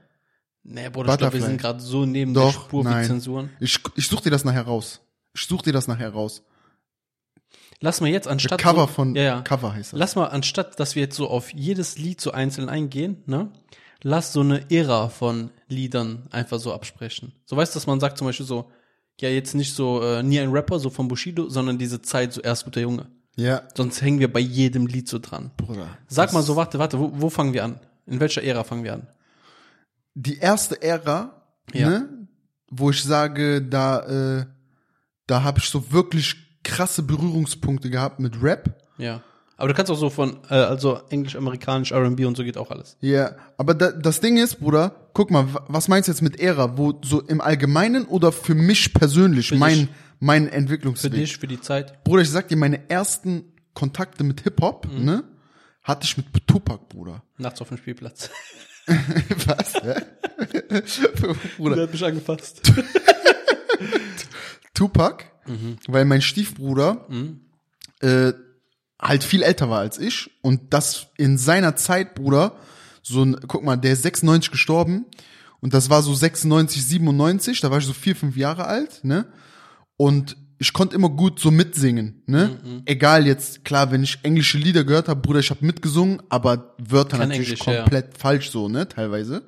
[SPEAKER 1] Nee, Bruder, ich glaube, wir
[SPEAKER 2] Butterfly.
[SPEAKER 1] sind gerade so neben der
[SPEAKER 2] Doch,
[SPEAKER 1] Spur wie
[SPEAKER 2] nein.
[SPEAKER 1] Zensuren.
[SPEAKER 2] Ich, ich such dir das nachher raus. Ich such dir das nachher raus.
[SPEAKER 1] Lass mal jetzt anstatt
[SPEAKER 2] Cover
[SPEAKER 1] so,
[SPEAKER 2] von
[SPEAKER 1] ja, ja.
[SPEAKER 2] Cover heißt das.
[SPEAKER 1] Lass mal, anstatt dass wir jetzt so auf jedes Lied so einzeln eingehen, ne? Lass so eine Ära von Liedern einfach so absprechen. So weißt du, dass man sagt zum Beispiel so, ja, jetzt nicht so äh, nie ein Rapper, so von Bushido, sondern diese Zeit so erst guter Junge.
[SPEAKER 2] Ja,
[SPEAKER 1] Sonst hängen wir bei jedem Lied so dran.
[SPEAKER 2] Bruder.
[SPEAKER 1] Sag mal so, warte, warte, wo, wo fangen wir an? In welcher Ära fangen wir an?
[SPEAKER 2] Die erste Ära,
[SPEAKER 1] Ja.
[SPEAKER 2] ne, wo ich sage, da, äh, da habe ich so wirklich krasse Berührungspunkte gehabt mit Rap.
[SPEAKER 1] Ja. Aber du kannst auch so von, äh, also Englisch, Amerikanisch, R&B und so geht auch alles.
[SPEAKER 2] Ja, aber da, das Ding ist, Bruder, guck mal, wa- was meinst du jetzt mit Ära? Wo so im Allgemeinen oder für mich persönlich,
[SPEAKER 1] Für
[SPEAKER 2] mein,
[SPEAKER 1] dich.
[SPEAKER 2] mein
[SPEAKER 1] Für
[SPEAKER 2] Entwicklungsweg?
[SPEAKER 1] dich, für die Zeit.
[SPEAKER 2] Bruder, ich sag dir, meine ersten Kontakte mit Hip-Hop,
[SPEAKER 1] Mhm.
[SPEAKER 2] ne, hatte ich mit Tupac, Bruder.
[SPEAKER 1] Nachts auf dem Spielplatz.
[SPEAKER 2] Was? Bruder,
[SPEAKER 1] hat mich angefasst.
[SPEAKER 2] Tupac,
[SPEAKER 1] Mhm.
[SPEAKER 2] weil mein Stiefbruder äh, halt viel älter war als ich und das in seiner Zeit, Bruder, so ein, guck mal, der ist 96 gestorben und das war so 96, 97, da war ich so vier, fünf Jahre alt, ne? Und ich konnte immer gut so mitsingen, ne?
[SPEAKER 1] Mhm,
[SPEAKER 2] Egal jetzt, klar, wenn ich englische Lieder gehört habe, Bruder, ich habe mitgesungen, aber Wörter
[SPEAKER 1] Kein
[SPEAKER 2] natürlich
[SPEAKER 1] Englisch, ja.
[SPEAKER 2] komplett falsch so, ne, teilweise.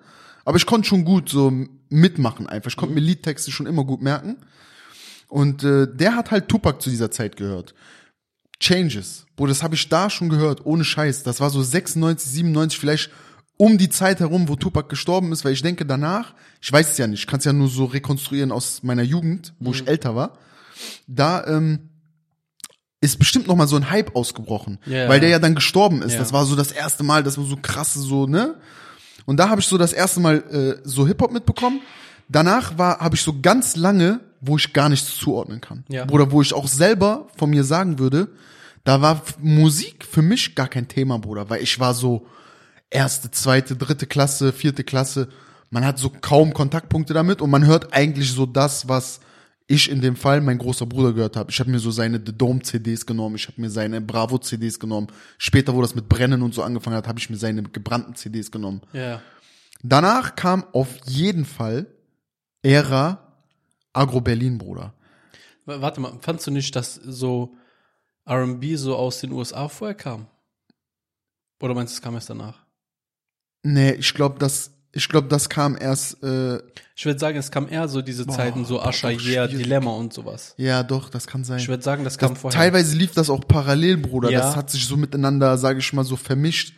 [SPEAKER 2] Aber ich konnte schon gut so mitmachen einfach. Ich
[SPEAKER 1] Mhm.
[SPEAKER 2] konnte mir Liedtexte schon immer gut merken. Und äh, der hat halt Tupac zu dieser Zeit gehört. Changes. Bro, das habe ich da schon gehört, ohne Scheiß. Das war so 96, 97, vielleicht um die Zeit herum, wo Tupac gestorben ist, weil ich denke danach, ich weiß es ja nicht, ich kann es ja nur so rekonstruieren aus meiner Jugend, wo
[SPEAKER 1] Mhm.
[SPEAKER 2] ich älter war. Da ähm, ist bestimmt noch mal so ein Hype ausgebrochen,
[SPEAKER 1] Ja.
[SPEAKER 2] weil der ja dann gestorben ist.
[SPEAKER 1] Ja.
[SPEAKER 2] Das war so das erste Mal, das war so krass so, ne? Und da habe ich so das erste Mal äh, so Hip-Hop mitbekommen. Danach war habe ich so ganz lange, wo ich gar nichts zuordnen kann.
[SPEAKER 1] Ja.
[SPEAKER 2] Oder wo ich auch selber von mir sagen würde, da war Musik für mich gar kein Thema, Bruder, weil ich war so erste, zweite, dritte Klasse, vierte Klasse. Man hat so kaum Kontaktpunkte damit und man hört eigentlich so das, was ich in dem Fall mein großer Bruder gehört habe. Ich habe mir so seine The Dome CDs genommen, ich habe mir seine Bravo CDs genommen. Später, wo das mit Brennen und so angefangen hat, habe ich mir seine gebrannten CDs genommen.
[SPEAKER 1] Ja.
[SPEAKER 2] Danach kam auf jeden Fall Ära Agro Berlin, Bruder.
[SPEAKER 1] Warte mal, fandst du nicht, dass so R&B so aus den USA vorher kam? Oder meinst du, es kam erst danach?
[SPEAKER 2] Nee, ich glaube, das, ich glaube, das kam erst, äh,
[SPEAKER 1] Ich würde sagen, es kam eher so diese Zeiten, so
[SPEAKER 2] boah, doch
[SPEAKER 1] Yeah,
[SPEAKER 2] schwierig.
[SPEAKER 1] Dilemma und sowas.
[SPEAKER 2] ja, doch, das kann sein.
[SPEAKER 1] Ich würde sagen, das kam
[SPEAKER 2] Das,
[SPEAKER 1] vorher.
[SPEAKER 2] teilweise lief das auch parallel, Bruder.
[SPEAKER 1] Ja.
[SPEAKER 2] Das hat sich so miteinander, sage ich mal, so vermischt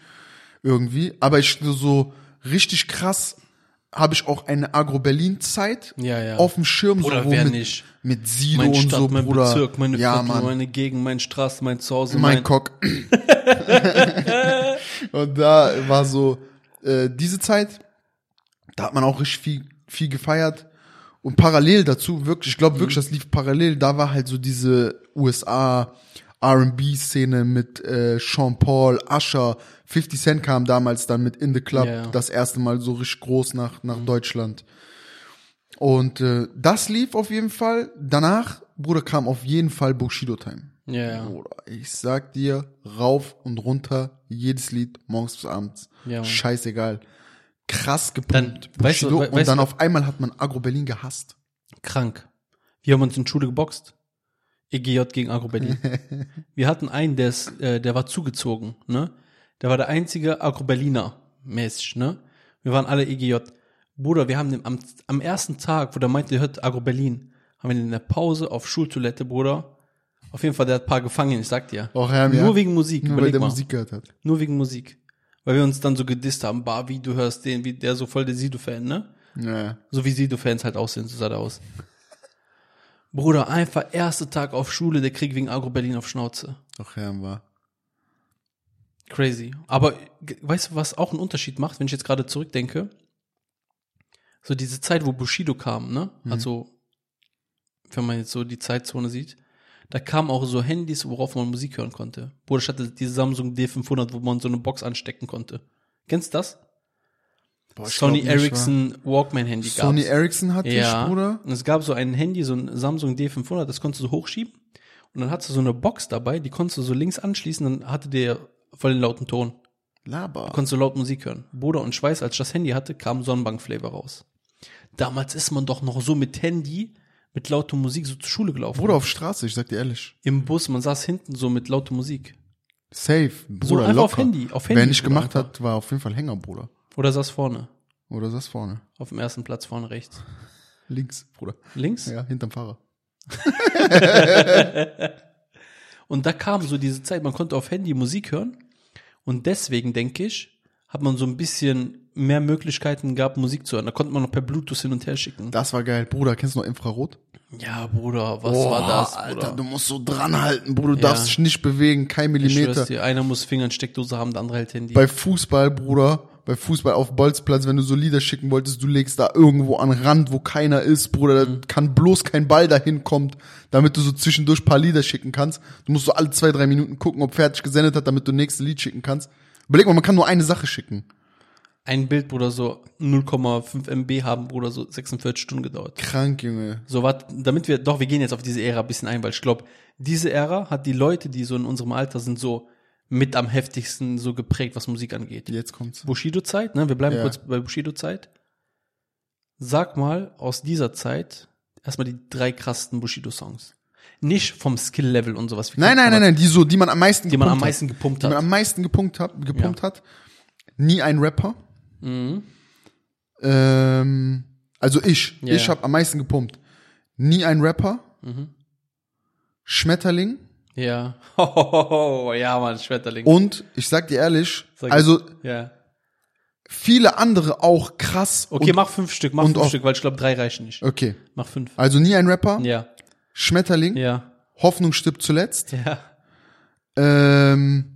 [SPEAKER 2] irgendwie. Aber ich so richtig krass habe ich auch eine Agro-Berlin-Zeit
[SPEAKER 1] Ja, ja.
[SPEAKER 2] auf dem Schirm,
[SPEAKER 1] Bruder,
[SPEAKER 2] so
[SPEAKER 1] wer
[SPEAKER 2] mit,
[SPEAKER 1] nicht?
[SPEAKER 2] mit Sido
[SPEAKER 1] Mein
[SPEAKER 2] und
[SPEAKER 1] Stadt,
[SPEAKER 2] so,
[SPEAKER 1] mein
[SPEAKER 2] Bruder.
[SPEAKER 1] Bezirk, meine
[SPEAKER 2] ja,
[SPEAKER 1] Viertel, meine Gegend, mein Straße, mein Zuhause,
[SPEAKER 2] mein
[SPEAKER 1] mein,
[SPEAKER 2] Cock. und da war so äh, diese Zeit, da hat man auch richtig viel, viel gefeiert. Und parallel dazu, wirklich, ich glaube wirklich, das lief parallel, da war halt so diese USA R&B-Szene mit äh, Sean Paul, Usher, 50 Cent kam damals dann mit In the Club
[SPEAKER 1] Ja.
[SPEAKER 2] das erste Mal so richtig groß nach, nach Deutschland. Und äh, das lief auf jeden Fall. Danach, Bruder, kam auf jeden Fall Bushido Time.
[SPEAKER 1] Ja, ja.
[SPEAKER 2] Bruder, ich sag dir, rauf und runter, jedes Lied, morgens bis abends.
[SPEAKER 1] Ja.
[SPEAKER 2] Scheißegal. Krass
[SPEAKER 1] Dann,
[SPEAKER 2] gepumpt.
[SPEAKER 1] weißt du,
[SPEAKER 2] Bushido.
[SPEAKER 1] we-
[SPEAKER 2] und
[SPEAKER 1] weißt
[SPEAKER 2] dann
[SPEAKER 1] du-
[SPEAKER 2] auf einmal hat man Agro Berlin gehasst.
[SPEAKER 1] Krank. Wir haben uns in Schule geboxt. EGJ gegen Agro Berlin. Wir hatten einen, der ist, äh, der war zugezogen, ne? Der war der einzige Agro Berliner mäßig, ne? Wir waren alle EGJ. Bruder, wir haben den am, am ersten Tag, wo der meinte, der hört Agro Berlin, haben wir den in der Pause auf Schultoilette, Bruder. Auf jeden Fall, der hat ein paar gefangen, ich sag dir.
[SPEAKER 2] Auch ja,
[SPEAKER 1] Nur
[SPEAKER 2] ja.
[SPEAKER 1] wegen Musik,
[SPEAKER 2] Nur weil der
[SPEAKER 1] mal.
[SPEAKER 2] Musik gehört hat.
[SPEAKER 1] Nur wegen Musik. Weil wir uns dann so gedisst haben, bah, wie du hörst den, wie der so voll der Sido-Fan, ne?
[SPEAKER 2] Ja.
[SPEAKER 1] So wie Sido-Fans halt aussehen, so sah der aus. Bruder, einfach erster Tag auf Schule, der Krieg wegen Agro Berlin auf Schnauze.
[SPEAKER 2] Doch, ja, war.
[SPEAKER 1] Crazy. Aber weißt du, was auch einen Unterschied macht, wenn ich jetzt gerade zurückdenke? So diese Zeit, wo Bushido kam, ne? Also, wenn man jetzt so die Zeitzone sieht, da kamen auch so Handys, worauf man Musik hören konnte. Bruder, ich hatte diese Samsung D500, wo man so eine Box anstecken konnte. Kennst du das?
[SPEAKER 2] Boah,
[SPEAKER 1] Sony Ericsson Walkman-Handy
[SPEAKER 2] wa? Sony. Ericsson hatte
[SPEAKER 1] Ja.
[SPEAKER 2] ich, Bruder.
[SPEAKER 1] Und es gab so ein Handy, so ein Samsung D500, das konntest du hochschieben. Und dann hattest du so eine Box dabei, die konntest du so links anschließen, dann hatte der voll den lauten Ton.
[SPEAKER 2] Laber.
[SPEAKER 1] Konntest du laut Musik hören. Bruder und ich weiß, als ich das Handy hatte, kam Sonnenbank-Flavor raus. Damals ist man doch noch so mit Handy, mit lauter Musik so zur Schule gelaufen.
[SPEAKER 2] Bruder auf Straße, ich sag dir ehrlich.
[SPEAKER 1] Im Bus, man saß hinten so mit lauter Musik.
[SPEAKER 2] Safe. Bruder,
[SPEAKER 1] einfach
[SPEAKER 2] locker.
[SPEAKER 1] auf Handy, auf Handy,
[SPEAKER 2] Wer nicht gemacht
[SPEAKER 1] einfach.
[SPEAKER 2] hat, war auf jeden Fall Hänger, Bruder.
[SPEAKER 1] Oder saß vorne.
[SPEAKER 2] Oder saß vorne.
[SPEAKER 1] Auf dem ersten Platz vorne rechts.
[SPEAKER 2] Links, Bruder.
[SPEAKER 1] Links?
[SPEAKER 2] Ja, hinterm Fahrer.
[SPEAKER 1] Und da kam so diese Zeit, man konnte auf Handy Musik hören. Und deswegen, denke ich, hat man so ein bisschen mehr Möglichkeiten gehabt, Musik zu hören. Da konnte man noch per Bluetooth hin und her schicken.
[SPEAKER 2] Das war geil. Bruder, kennst du noch Infrarot?
[SPEAKER 1] Ja, Bruder, was
[SPEAKER 2] Boah,
[SPEAKER 1] war das,
[SPEAKER 2] Alter,
[SPEAKER 1] Bruder?
[SPEAKER 2] du musst so dranhalten, Bruder. Du
[SPEAKER 1] Ja.
[SPEAKER 2] darfst dich nicht bewegen, kein
[SPEAKER 1] Ich
[SPEAKER 2] Millimeter.
[SPEAKER 1] dir, einer muss Finger in Steckdose haben, der andere hält Handy.
[SPEAKER 2] Bei Fußball, Bruder, bei Fußball auf Bolzplatz, wenn du so Lieder schicken wolltest, du legst da irgendwo an Rand, wo keiner ist, Bruder,
[SPEAKER 1] Mhm.
[SPEAKER 2] da kann bloß kein Ball dahin kommt, damit du so zwischendurch paar Lieder schicken kannst. Du musst so alle zwei, drei Minuten gucken, ob fertig gesendet hat, damit du nächste Lied schicken kannst. Überleg mal, man kann nur eine Sache schicken.
[SPEAKER 1] Ein Bild, Bruder, so 0,5 MB haben, Bruder, so 46 Stunden gedauert.
[SPEAKER 2] Krank, Junge.
[SPEAKER 1] So was, damit wir, doch, wir gehen jetzt auf diese Ära ein bisschen ein, weil ich glaube, diese Ära hat die Leute, die so in unserem Alter sind, so mit am heftigsten so geprägt, was Musik angeht.
[SPEAKER 2] Jetzt kommt's.
[SPEAKER 1] Bushido-Zeit, ne? Wir bleiben
[SPEAKER 2] Ja.
[SPEAKER 1] kurz bei Bushido-Zeit. Sag mal aus dieser Zeit erstmal die drei krassesten Bushido-Songs. Nicht vom Skill-Level und sowas.
[SPEAKER 2] Nein, nein, nein, nein, die so, die man am meisten
[SPEAKER 1] Die man am
[SPEAKER 2] gepumpt
[SPEAKER 1] meisten gepumpt
[SPEAKER 2] hat. Die man am meisten gepumpt hat, gepumpt hat. Nie ein Rapper.
[SPEAKER 1] Mhm.
[SPEAKER 2] Ähm, also ich,
[SPEAKER 1] Ja,
[SPEAKER 2] ich
[SPEAKER 1] ja.
[SPEAKER 2] habe am meisten gepumpt. Nie ein Rapper.
[SPEAKER 1] Mhm.
[SPEAKER 2] Schmetterling.
[SPEAKER 1] Ja. Hohoho, ja, Mann, Schmetterling.
[SPEAKER 2] Und ich sag dir ehrlich,
[SPEAKER 1] Sag-
[SPEAKER 2] also
[SPEAKER 1] ja.
[SPEAKER 2] viele andere auch krass.
[SPEAKER 1] Okay,
[SPEAKER 2] und,
[SPEAKER 1] mach fünf Stück, mach fünf
[SPEAKER 2] auch-
[SPEAKER 1] Stück, weil ich glaube, drei reichen nicht.
[SPEAKER 2] Okay.
[SPEAKER 1] Mach fünf.
[SPEAKER 2] Also nie ein Rapper.
[SPEAKER 1] Ja.
[SPEAKER 2] Schmetterling.
[SPEAKER 1] Ja.
[SPEAKER 2] Hoffnung stirbt zuletzt.
[SPEAKER 1] Ja.
[SPEAKER 2] Ähm,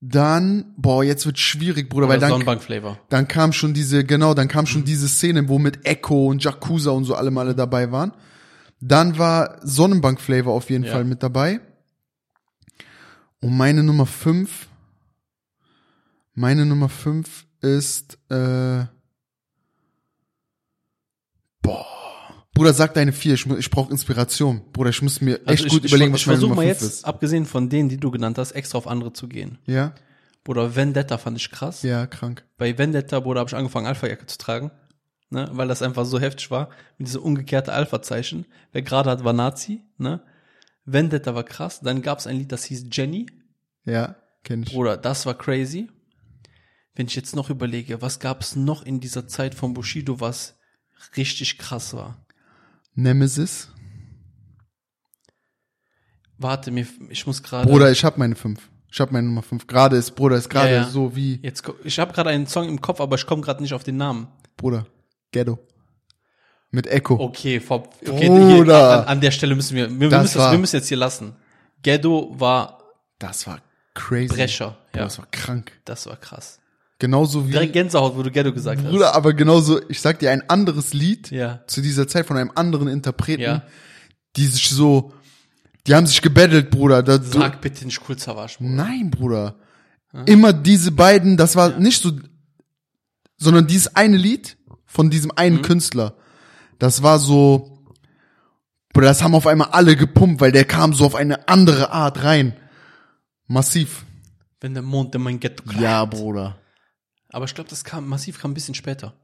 [SPEAKER 2] dann, boah, jetzt wird schwierig, Bruder, weil
[SPEAKER 1] Oder
[SPEAKER 2] dann,
[SPEAKER 1] Sonnenbank-Flavor.
[SPEAKER 2] dann kam schon diese, genau, dann kam schon
[SPEAKER 1] Mhm.
[SPEAKER 2] diese Szene, wo mit Echo und Jakuza und so alle Male dabei waren. Dann war Sonnenbank-Flavor auf jeden
[SPEAKER 1] Ja.
[SPEAKER 2] Fall mit dabei. Und meine Nummer fünf, meine Nummer fünf ist, äh, boah. Bruder, sag deine vier, ich, ich brauche Inspiration. Bruder, ich muss mir echt
[SPEAKER 1] Also ich,
[SPEAKER 2] gut
[SPEAKER 1] ich,
[SPEAKER 2] überlegen,
[SPEAKER 1] ich
[SPEAKER 2] was meine
[SPEAKER 1] versuche
[SPEAKER 2] Nummer
[SPEAKER 1] mal jetzt,
[SPEAKER 2] ist.
[SPEAKER 1] abgesehen von denen, die du genannt hast, extra auf andere zu gehen.
[SPEAKER 2] Ja?
[SPEAKER 1] Bruder, Vendetta fand ich krass.
[SPEAKER 2] Ja, krank.
[SPEAKER 1] Bei Vendetta, Bruder, habe ich angefangen, Alpha-Jacke zu tragen. Ne, weil das einfach so heftig war. Mit diesem umgekehrte Alpha-Zeichen. Wer gerade hat, war Nazi. Ne? Vendetta war krass. Dann gab es ein Lied, das hieß Jenny.
[SPEAKER 2] Ja, kenn ich.
[SPEAKER 1] Bruder, das war crazy. Wenn ich jetzt noch überlege, was gab es noch in dieser Zeit von Bushido, was richtig krass war?
[SPEAKER 2] Nemesis.
[SPEAKER 1] Warte, mir, ich muss gerade.
[SPEAKER 2] Bruder, ich hab meine fünf. Ich hab meine Nummer fünf. Gerade ist, Bruder, ist gerade
[SPEAKER 1] Ja, ja.
[SPEAKER 2] so wie,
[SPEAKER 1] Jetzt, ich habe gerade einen Song im Kopf, aber ich komme gerade nicht auf den Namen.
[SPEAKER 2] Bruder, Ghetto. Mit Echo.
[SPEAKER 1] Okay, vor, okay
[SPEAKER 2] Bruder.
[SPEAKER 1] Hier, an, an der Stelle müssen wir, wir,
[SPEAKER 2] Das
[SPEAKER 1] müssen, das,
[SPEAKER 2] war-
[SPEAKER 1] wir müssen jetzt hier lassen. Ghetto war
[SPEAKER 2] Das war crazy. Bruder,
[SPEAKER 1] Ja,
[SPEAKER 2] Das war krank.
[SPEAKER 1] das war krass.
[SPEAKER 2] Genauso wie,
[SPEAKER 1] Direkt Gänsehaut, wo du Ghetto gesagt hast.
[SPEAKER 2] Bruder, aber genauso, ich sag dir, ein anderes Lied
[SPEAKER 1] Ja.
[SPEAKER 2] zu dieser Zeit von einem anderen Interpreten,
[SPEAKER 1] Ja.
[SPEAKER 2] die sich so, die haben sich gebettelt, Bruder. Da, du,
[SPEAKER 1] Sag bitte nicht cool Savage. Bruder.
[SPEAKER 2] nein, Bruder. Immer diese beiden, das war nicht so, sondern dieses eine Lied von diesem
[SPEAKER 1] Mhm.
[SPEAKER 2] einen Künstler, das war so, Bruder, das haben auf einmal alle gepumpt, weil der kam so auf eine andere Art rein. Massiv.
[SPEAKER 1] Wenn der Mond in mein Ghetto kracht.
[SPEAKER 2] Ja, Bruder.
[SPEAKER 1] Aber ich glaube, das kam, massiv kam ein bisschen später.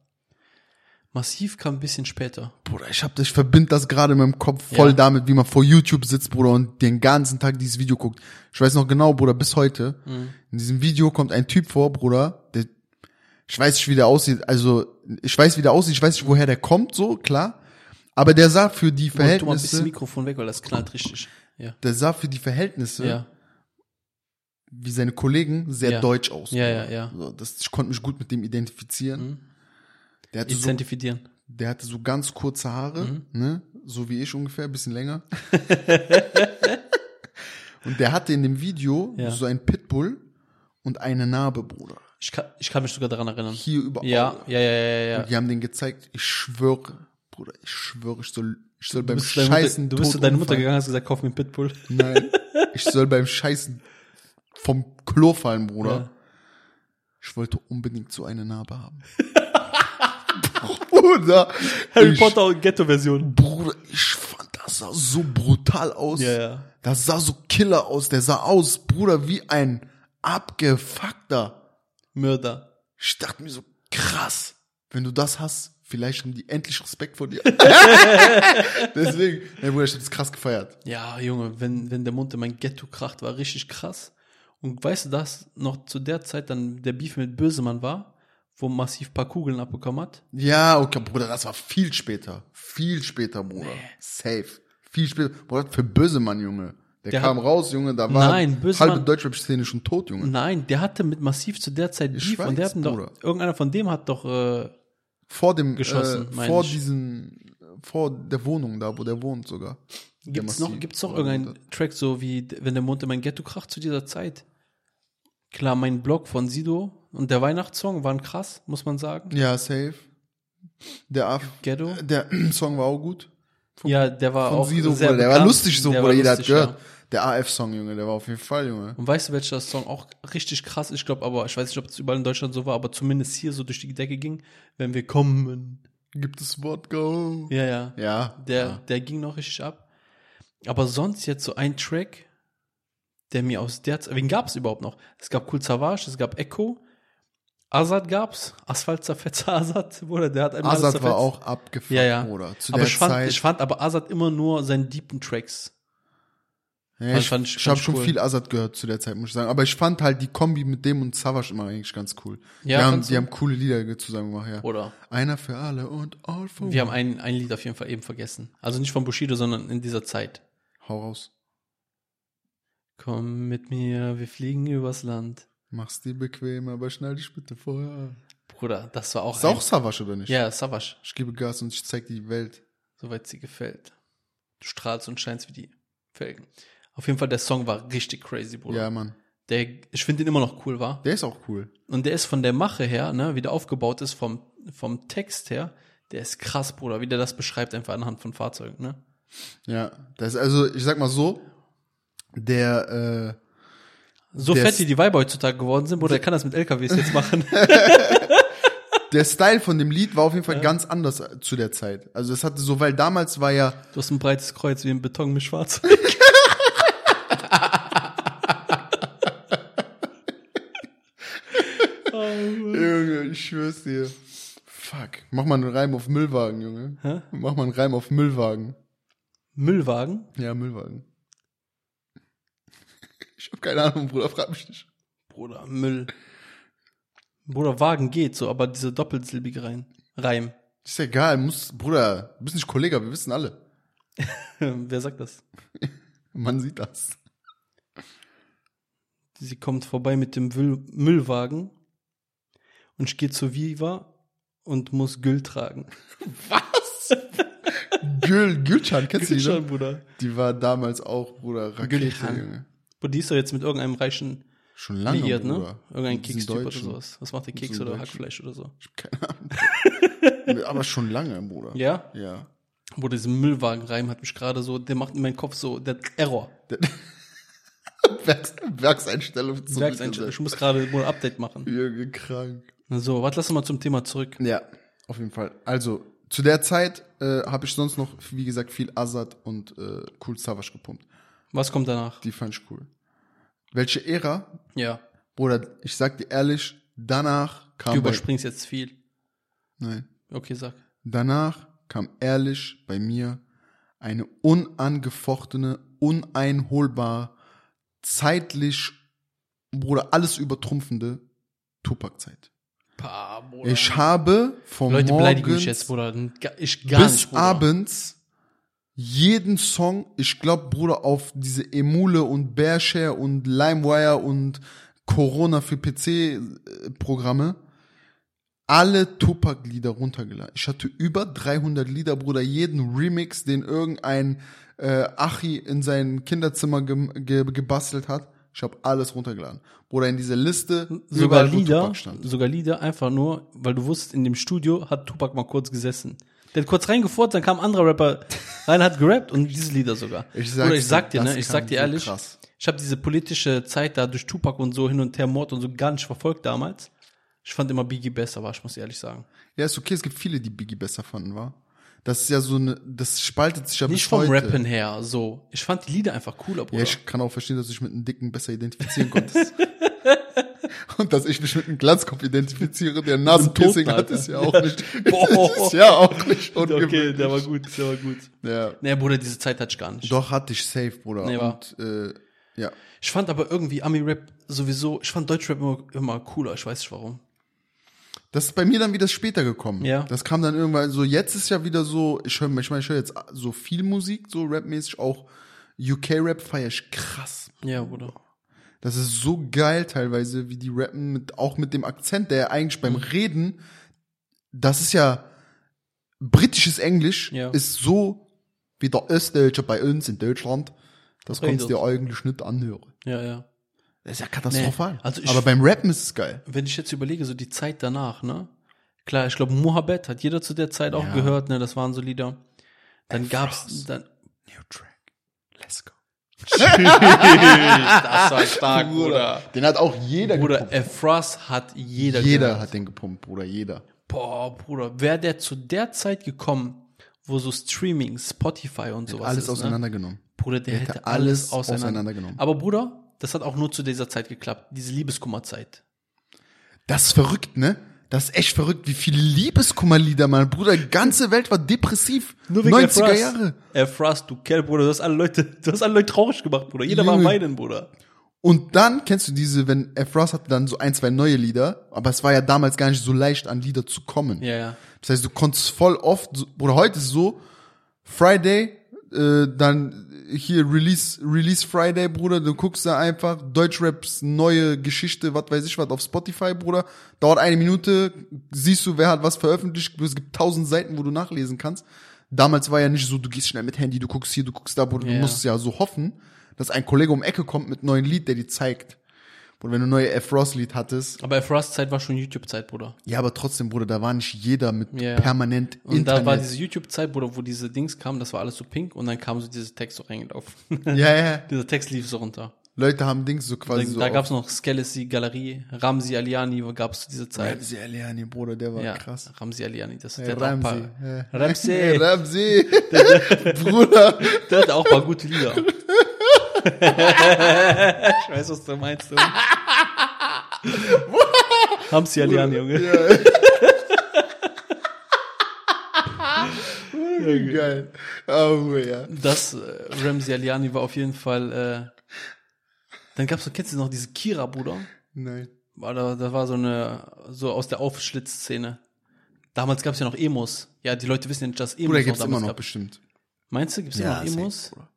[SPEAKER 1] Massiv kam ein bisschen später.
[SPEAKER 2] Bruder, ich hab, ich verbinde das gerade in meinem Kopf voll
[SPEAKER 1] Ja.
[SPEAKER 2] damit, wie man vor YouTube sitzt, Bruder, und den ganzen Tag dieses Video guckt. Ich weiß noch genau, Bruder, bis heute.
[SPEAKER 1] Mhm.
[SPEAKER 2] In diesem Video kommt ein Typ vor, Bruder, der, ich weiß nicht, wie der aussieht, also, ich weiß, wie der aussieht, ich weiß nicht, woher der kommt, so, klar. Aber der sah für die
[SPEAKER 1] tu mal ein bisschen
[SPEAKER 2] Verhältnisse,
[SPEAKER 1] Mikrofon weg, weil das knallt richtig. Ja.
[SPEAKER 2] der sah für die Verhältnisse,
[SPEAKER 1] Ja.
[SPEAKER 2] wie seine Kollegen, sehr
[SPEAKER 1] Ja.
[SPEAKER 2] deutsch aus.
[SPEAKER 1] Ja, ja, ja.
[SPEAKER 2] So, das, ich konnte mich gut mit dem identifizieren.
[SPEAKER 1] Mhm.
[SPEAKER 2] Der hatte so
[SPEAKER 1] Identifizieren.
[SPEAKER 2] Der hatte so ganz kurze Haare,
[SPEAKER 1] Mhm.
[SPEAKER 2] ne? So wie ich ungefähr, ein bisschen länger. und der hatte in dem Video
[SPEAKER 1] Ja.
[SPEAKER 2] so ein Pitbull und eine Narbe, Bruder.
[SPEAKER 1] Ich kann, ich kann mich sogar daran erinnern.
[SPEAKER 2] Hier über
[SPEAKER 1] Ja, ja, ja, ja, ja.
[SPEAKER 2] Und die haben den gezeigt. Ich schwöre, Bruder, ich schwöre, ich soll, ich soll beim
[SPEAKER 1] deiner Mutter,
[SPEAKER 2] Scheißen
[SPEAKER 1] du bist zu deiner Mutter gegangen, hast gesagt, kauf mir einen Pitbull.
[SPEAKER 2] Nein, ich soll beim Scheißen vom Klo fallen, Bruder.
[SPEAKER 1] Ja.
[SPEAKER 2] Ich wollte unbedingt so eine Narbe haben. Bruder.
[SPEAKER 1] Harry
[SPEAKER 2] ich,
[SPEAKER 1] Potter und Ghetto-Version.
[SPEAKER 2] Bruder, ich fand, das sah so brutal aus.
[SPEAKER 1] Ja, ja.
[SPEAKER 2] Das sah so killer aus. Der sah aus, Bruder, wie ein abgefuckter.
[SPEAKER 1] Mörder.
[SPEAKER 2] Ich dachte mir so, krass. Wenn du das hast, vielleicht haben die endlich Respekt vor dir. Deswegen, ja, Bruder, ich hab das krass gefeiert.
[SPEAKER 1] Ja, Junge, wenn, wenn der Mund in mein Ghetto kracht, war richtig krass. Und weißt du, dass noch zu der Zeit dann der Beef mit Bösemann war, wo massiv paar Kugeln abbekommen hat?
[SPEAKER 2] Ja, okay, Bruder, das war viel später. Viel später, Bruder. Safe. Viel später. Bruder, für Bösemann, Junge. Der,
[SPEAKER 1] Der
[SPEAKER 2] kam
[SPEAKER 1] hat-
[SPEAKER 2] raus, Junge, da war
[SPEAKER 1] Nein, Bösemann-
[SPEAKER 2] halbe Deutschrap-Szene schon tot, Junge.
[SPEAKER 1] Nein, der hatte mit massiv zu der Zeit
[SPEAKER 2] Ich
[SPEAKER 1] Beef und der
[SPEAKER 2] weiß,
[SPEAKER 1] hat doch, irgendeiner von dem hat doch, äh,
[SPEAKER 2] Vor dem,
[SPEAKER 1] Geschossen,
[SPEAKER 2] äh, vor
[SPEAKER 1] ich.
[SPEAKER 2] diesem, vor der Wohnung da, wo der wohnt sogar.
[SPEAKER 1] Gibt's noch, gibt's noch irgendeinen Track so wie, wenn der Mund in mein Ghetto kracht zu dieser Zeit? Klar, mein Blog von Sido und der Weihnachtssong waren krass, muss man sagen.
[SPEAKER 2] Ja, safe. Der, Af
[SPEAKER 1] Ghetto.
[SPEAKER 2] der Song war auch gut.
[SPEAKER 1] Ja, der war auch
[SPEAKER 2] Sido,
[SPEAKER 1] sehr.
[SPEAKER 2] Der war lustig so,
[SPEAKER 1] Der
[SPEAKER 2] Bruder. Jeder hat gehört.
[SPEAKER 1] ja.
[SPEAKER 2] Der AF-Song, Junge, der war auf jeden Fall, Junge.
[SPEAKER 1] Und weißt du, welcher Song auch richtig krass ist? Ich glaube aber, ich weiß nicht, ob es überall in Deutschland so war, aber zumindest hier so durch die Decke ging, wenn wir kommen.
[SPEAKER 2] Gibt es Wodka?
[SPEAKER 1] Ja, ja.
[SPEAKER 2] Ja.
[SPEAKER 1] Der,
[SPEAKER 2] ja.
[SPEAKER 1] der ging noch richtig ab. Aber sonst jetzt so ein Track, der mir aus der Zeit, wen gab es überhaupt noch? Es gab Cool Savage, es gab Echo, Azad gab's, Asphalt zerfetzer Azad, Bruder, der hat einmal
[SPEAKER 2] Azad war auch abgefuckt,
[SPEAKER 1] Ja, ja.
[SPEAKER 2] Bruder. Zu
[SPEAKER 1] aber
[SPEAKER 2] der
[SPEAKER 1] ich fand,
[SPEAKER 2] Zeit.
[SPEAKER 1] ich fand aber Azad immer nur seinen deepen Tracks.
[SPEAKER 2] ja, ich
[SPEAKER 1] fand ich-
[SPEAKER 2] ich habe
[SPEAKER 1] ich
[SPEAKER 2] schon
[SPEAKER 1] cool.
[SPEAKER 2] viel Azad gehört zu der Zeit, muss ich sagen. Aber ich fand halt die Kombi mit dem und Savage immer eigentlich ganz cool.
[SPEAKER 1] Ja,
[SPEAKER 2] die, haben, die haben coole Lieder zusammen gemacht, ja.
[SPEAKER 1] Oder
[SPEAKER 2] Einer für alle und all for
[SPEAKER 1] wir haben
[SPEAKER 2] one.
[SPEAKER 1] ein, ein Lied auf jeden Fall eben vergessen. Also nicht von Bushido, sondern in dieser Zeit.
[SPEAKER 2] Hau raus.
[SPEAKER 1] Komm mit mir, wir fliegen übers Land.
[SPEAKER 2] Mach's dir bequem, aber schnall dich bitte vorher.
[SPEAKER 1] Bruder, das war auch
[SPEAKER 2] Ist auch Savage, oder nicht?
[SPEAKER 1] Ja, Savage,
[SPEAKER 2] Ich gebe Gas und ich zeig die Welt.
[SPEAKER 1] soweit sie gefällt. Du strahlst und scheinst wie die Felgen. Auf jeden Fall, der Song war richtig crazy, Bruder.
[SPEAKER 2] Ja, Mann.
[SPEAKER 1] Der, ich finde den immer noch cool, war.
[SPEAKER 2] Der ist auch cool.
[SPEAKER 1] Und der ist von der Mache her, ne, wie der aufgebaut ist, vom, vom Text her, der ist krass, Bruder, wie der das beschreibt, einfach anhand von Fahrzeugen, ne?
[SPEAKER 2] Ja. Das ist also, ich sag mal so, der, äh,
[SPEAKER 1] So
[SPEAKER 2] Der
[SPEAKER 1] fett wie die Weiber heutzutage geworden sind, Bruder, der kann das mit LKWs jetzt machen.
[SPEAKER 2] der Style von dem Lied war auf jeden Fall ganz anders zu der Zeit. Also es hatte so, weil damals war ja,
[SPEAKER 1] Du hast ein breites Kreuz wie ein Beton mit Schwarz.
[SPEAKER 2] Junge, ich schwör's dir. Fuck. Mach mal einen Reim auf Müllwagen, Junge.
[SPEAKER 1] Hä?
[SPEAKER 2] Mach mal einen Reim auf Müllwagen.
[SPEAKER 1] Müllwagen?
[SPEAKER 2] Ja, Müllwagen. Ich hab keine Ahnung, Bruder, frag mich nicht.
[SPEAKER 1] Bruder, Müll. Bruder, Wagen geht so, aber diese doppelsilbige rein. Reim.
[SPEAKER 2] Ist ja egal, muss, Bruder, du bist nicht Kollege, wir wissen alle.
[SPEAKER 1] Wer sagt das?
[SPEAKER 2] Man sieht das.
[SPEAKER 1] Sie kommt vorbei mit dem Müll Müllwagen und ich gehe zu Viva und muss Güll tragen.
[SPEAKER 2] Was? Gül, Gülcan, kennst du die?
[SPEAKER 1] Schon,
[SPEAKER 2] noch?
[SPEAKER 1] Bruder.
[SPEAKER 2] Die war damals auch, Bruder, Rakete,
[SPEAKER 1] Gülcan.
[SPEAKER 2] Junge.
[SPEAKER 1] Bruder, die ist doch jetzt mit irgendeinem reichen
[SPEAKER 2] Schon lange,
[SPEAKER 1] liiert, ne? Irgendein Kekstyp oder sowas. Was macht der Keks oder
[SPEAKER 2] Deutschen.
[SPEAKER 1] Hackfleisch oder so?
[SPEAKER 2] Ich hab keine Ahnung. Aber schon lange, Bruder.
[SPEAKER 1] Ja?
[SPEAKER 2] Ja.
[SPEAKER 1] Bruder, dieser Müllwagenreim hat mich gerade so, der macht in meinen Kopf so, der Error.
[SPEAKER 2] Werks, Werkseinstellung zum
[SPEAKER 1] Werkseinstellung. Ich muss gerade ein Update machen.
[SPEAKER 2] Jürgen krank.
[SPEAKER 1] So, was lassen wir mal zum Thema zurück.
[SPEAKER 2] Ja, auf jeden Fall. Also, zu der Zeit äh, habe ich sonst noch, wie gesagt, viel Azad und äh, Cool Savage gepumpt.
[SPEAKER 1] Was kommt danach?
[SPEAKER 2] Die fand ich cool. Welche Ära?
[SPEAKER 1] Ja,
[SPEAKER 2] Bruder, ich sag dir ehrlich, danach kam
[SPEAKER 1] du überspringst jetzt viel.
[SPEAKER 2] nein,
[SPEAKER 1] Okay, sag.
[SPEAKER 2] danach kam ehrlich bei mir eine unangefochtene, uneinholbare, zeitlich, Bruder, alles übertrumpfende Tupac-Zeit. Ich habe vom
[SPEAKER 1] Leute beleidigen mich
[SPEAKER 2] Morgens
[SPEAKER 1] jetzt, Bruder. Ich gar
[SPEAKER 2] bis
[SPEAKER 1] nicht, Bruder.
[SPEAKER 2] abends jeden Song, ich glaube, Bruder, auf diese Emule und Bearshare und LimeWire und Corona für PC-Programme, alle Tupac-Lieder runtergeladen. Ich hatte über 300 Lieder, Bruder, jeden Remix, den irgendein äh, Achi in sein Kinderzimmer ge ge gebastelt hat. Ich habe alles runtergeladen. Bruder, in dieser Liste,
[SPEAKER 1] Sogar Lieder,
[SPEAKER 2] Tupac stand.
[SPEAKER 1] sogar Lieder einfach nur, weil du wusstest, in dem Studio hat Tupac mal kurz gesessen. Der hat kurz reingefurzt, dann kam ein anderer Rapper rein, hat gerappt und diese Lieder sogar.
[SPEAKER 2] Ich
[SPEAKER 1] Oder ich sag
[SPEAKER 2] dir,
[SPEAKER 1] ne, ich sag dir
[SPEAKER 2] so
[SPEAKER 1] ehrlich,
[SPEAKER 2] krass.
[SPEAKER 1] ich habe diese politische Zeit da durch Tupac und so hin und her Mord und so gar nicht verfolgt damals. Ich fand immer Biggie besser, war ich muss ehrlich sagen.
[SPEAKER 2] Ja, ist okay, es gibt viele, die Biggie besser fanden, war. Das ist ja so eine, das spaltet sich ja
[SPEAKER 1] Nicht vom
[SPEAKER 2] heute.
[SPEAKER 1] Rappen her, so. Ich fand die Lieder einfach cooler, Bruder.
[SPEAKER 2] Ja, ich kann auch verstehen, dass du dich mit einem Dicken besser identifizieren konntest. Und dass ich mich mit einem Glanzkopf identifiziere, der Nasenpiercing hat, ist ja auch nicht,
[SPEAKER 1] Boah.
[SPEAKER 2] ist ja auch nicht
[SPEAKER 1] okay,
[SPEAKER 2] ungewöhnlich.
[SPEAKER 1] der war gut, der war gut.
[SPEAKER 2] Ja.
[SPEAKER 1] Nee, Bruder, diese Zeit hatte ich gar nicht.
[SPEAKER 2] Doch, hatte ich safe, Bruder.
[SPEAKER 1] Nee, war-
[SPEAKER 2] Und, äh, ja.
[SPEAKER 1] Ich fand aber irgendwie Ami-Rap sowieso, ich fand Deutschrap immer, immer cooler, ich weiß nicht warum.
[SPEAKER 2] Das ist bei mir dann wieder später gekommen.
[SPEAKER 1] Ja.
[SPEAKER 2] Das kam dann irgendwann so, jetzt ist ja wieder so, ich höre, ich meine, ich höre jetzt so viel Musik, so rapmäßig, auch UK-Rap feier ich krass.
[SPEAKER 1] Ja, Bruder.
[SPEAKER 2] Das ist so geil teilweise, wie die rappen, mit, auch mit dem Akzent, der ja eigentlich beim Reden, das ist ja britisches Englisch,
[SPEAKER 1] Ja.
[SPEAKER 2] ist so wie der Östdeutsche bei uns in Deutschland. Das
[SPEAKER 1] Redet.
[SPEAKER 2] kannst du dir eigentlich nicht anhören.
[SPEAKER 1] Ja, ja.
[SPEAKER 2] Das ist ja katastrophal.
[SPEAKER 1] Nee, also ich-
[SPEAKER 2] Aber beim Rappen ist es geil.
[SPEAKER 1] Wenn ich jetzt überlege, so die Zeit danach, ne? Klar, ich glaube, Mohabed hat jeder zu der Zeit auch
[SPEAKER 2] Ja.
[SPEAKER 1] gehört, ne? Das waren so Lieder. Dann
[SPEAKER 2] Ey,
[SPEAKER 1] gab's,
[SPEAKER 2] Frost.
[SPEAKER 1] dann,
[SPEAKER 2] New Track. Let's go.
[SPEAKER 1] Das war stark, Bruder.
[SPEAKER 2] Den hat auch jeder
[SPEAKER 1] Bruder,
[SPEAKER 2] gepumpt.
[SPEAKER 1] Efras hat jeder
[SPEAKER 2] Jeder
[SPEAKER 1] gehört.
[SPEAKER 2] hat den gepumpt, Bruder, jeder.
[SPEAKER 1] Boah, Bruder, wäre der zu der Zeit gekommen, wo so Streaming, Spotify und sowas
[SPEAKER 2] Alles
[SPEAKER 1] ist, ne?
[SPEAKER 2] auseinandergenommen.
[SPEAKER 1] Bruder, der
[SPEAKER 2] hätte
[SPEAKER 1] hätte alles
[SPEAKER 2] alles
[SPEAKER 1] auseinander.
[SPEAKER 2] auseinandergenommen.
[SPEAKER 1] Aber Bruder, das hat auch nur zu dieser Zeit geklappt, diese Liebeskummerzeit.
[SPEAKER 2] Das ist verrückt, ne? Das ist echt verrückt, wie viele Liebeskummerlieder, mein Bruder. Die ganze Welt war depressiv. 90er Jahre.
[SPEAKER 1] Efras, du Kerl, Bruder, du hast alle Leute, du hast alle Leute traurig gemacht, Bruder. Jeder war
[SPEAKER 2] Junge.
[SPEAKER 1] weinen, Bruder.
[SPEAKER 2] Und dann kennst du diese, wenn F. Ross hatte dann so ein, zwei neue Lieder, aber es war ja damals gar nicht so leicht, an Lieder zu kommen.
[SPEAKER 1] Ja, ja.
[SPEAKER 2] Das heißt, du konntest voll oft, so- oder heute ist es so, Friday, äh, dann hier Release, Release Friday, Bruder, du guckst da einfach Deutschraps neue Geschichte, was weiß ich was, auf Spotify, Bruder, dauert eine Minute, siehst du, wer hat was veröffentlicht, es gibt tausend Seiten, wo du nachlesen kannst. Damals war ja nicht so, du gehst schnell mit Handy, du guckst hier, du guckst da, Bruder,
[SPEAKER 1] Ja.
[SPEAKER 2] du musst ja so hoffen, dass ein Kollege um Ecke kommt mit einem neuen Lied, der dir zeigt. Oder wenn du neue F. Ross Lied hattest,
[SPEAKER 1] Aber Efras Zeit war schon YouTube-Zeit, Bruder.
[SPEAKER 2] ja, aber trotzdem, Bruder, da war nicht jeder mit
[SPEAKER 1] Ja.
[SPEAKER 2] permanent
[SPEAKER 1] Und
[SPEAKER 2] Internet.
[SPEAKER 1] da war diese YouTube-Zeit, Bruder, wo diese Dings kamen, das war alles so pink und dann kam so dieses Text so reingelaufen.
[SPEAKER 2] ja, ja.
[SPEAKER 1] Dieser Text lief so runter.
[SPEAKER 2] Leute haben Dings so quasi
[SPEAKER 1] Da,
[SPEAKER 2] so.
[SPEAKER 1] da
[SPEAKER 2] auf-
[SPEAKER 1] gab's noch Skelecy Galerie, Ramsi Aliani gab's zu dieser Zeit.
[SPEAKER 2] Ramsey Aliani, Bruder, der war
[SPEAKER 1] ja,
[SPEAKER 2] krass.
[SPEAKER 1] Ramsi Aliani, das der hat auch ein
[SPEAKER 2] Ramsey.
[SPEAKER 1] paar,
[SPEAKER 2] ja.
[SPEAKER 1] Ramsey.
[SPEAKER 2] Ramsey. Bruder.
[SPEAKER 1] der hat auch paar gute Lieder. ich weiß, was du meinst. Junge. Ramsi Aliani, Junge.
[SPEAKER 2] Ja. Geil. Oh, ja.
[SPEAKER 1] Das äh, Ramsey Aliani war auf jeden Fall. Äh, Dann gab's noch, kennst du noch diese Kira, Bruder?
[SPEAKER 2] Nein.
[SPEAKER 1] War da, da war so eine, so aus der Aufschlitzszene. Damals gab's ja noch Emos. Ja, die Leute wissen ja nicht, dass Emos
[SPEAKER 2] Bruder, gibt's immer noch
[SPEAKER 1] gab.
[SPEAKER 2] bestimmt.
[SPEAKER 1] Meinst du, gibt's
[SPEAKER 2] Ja,
[SPEAKER 1] immer noch Emos?
[SPEAKER 2] safe, Bruder.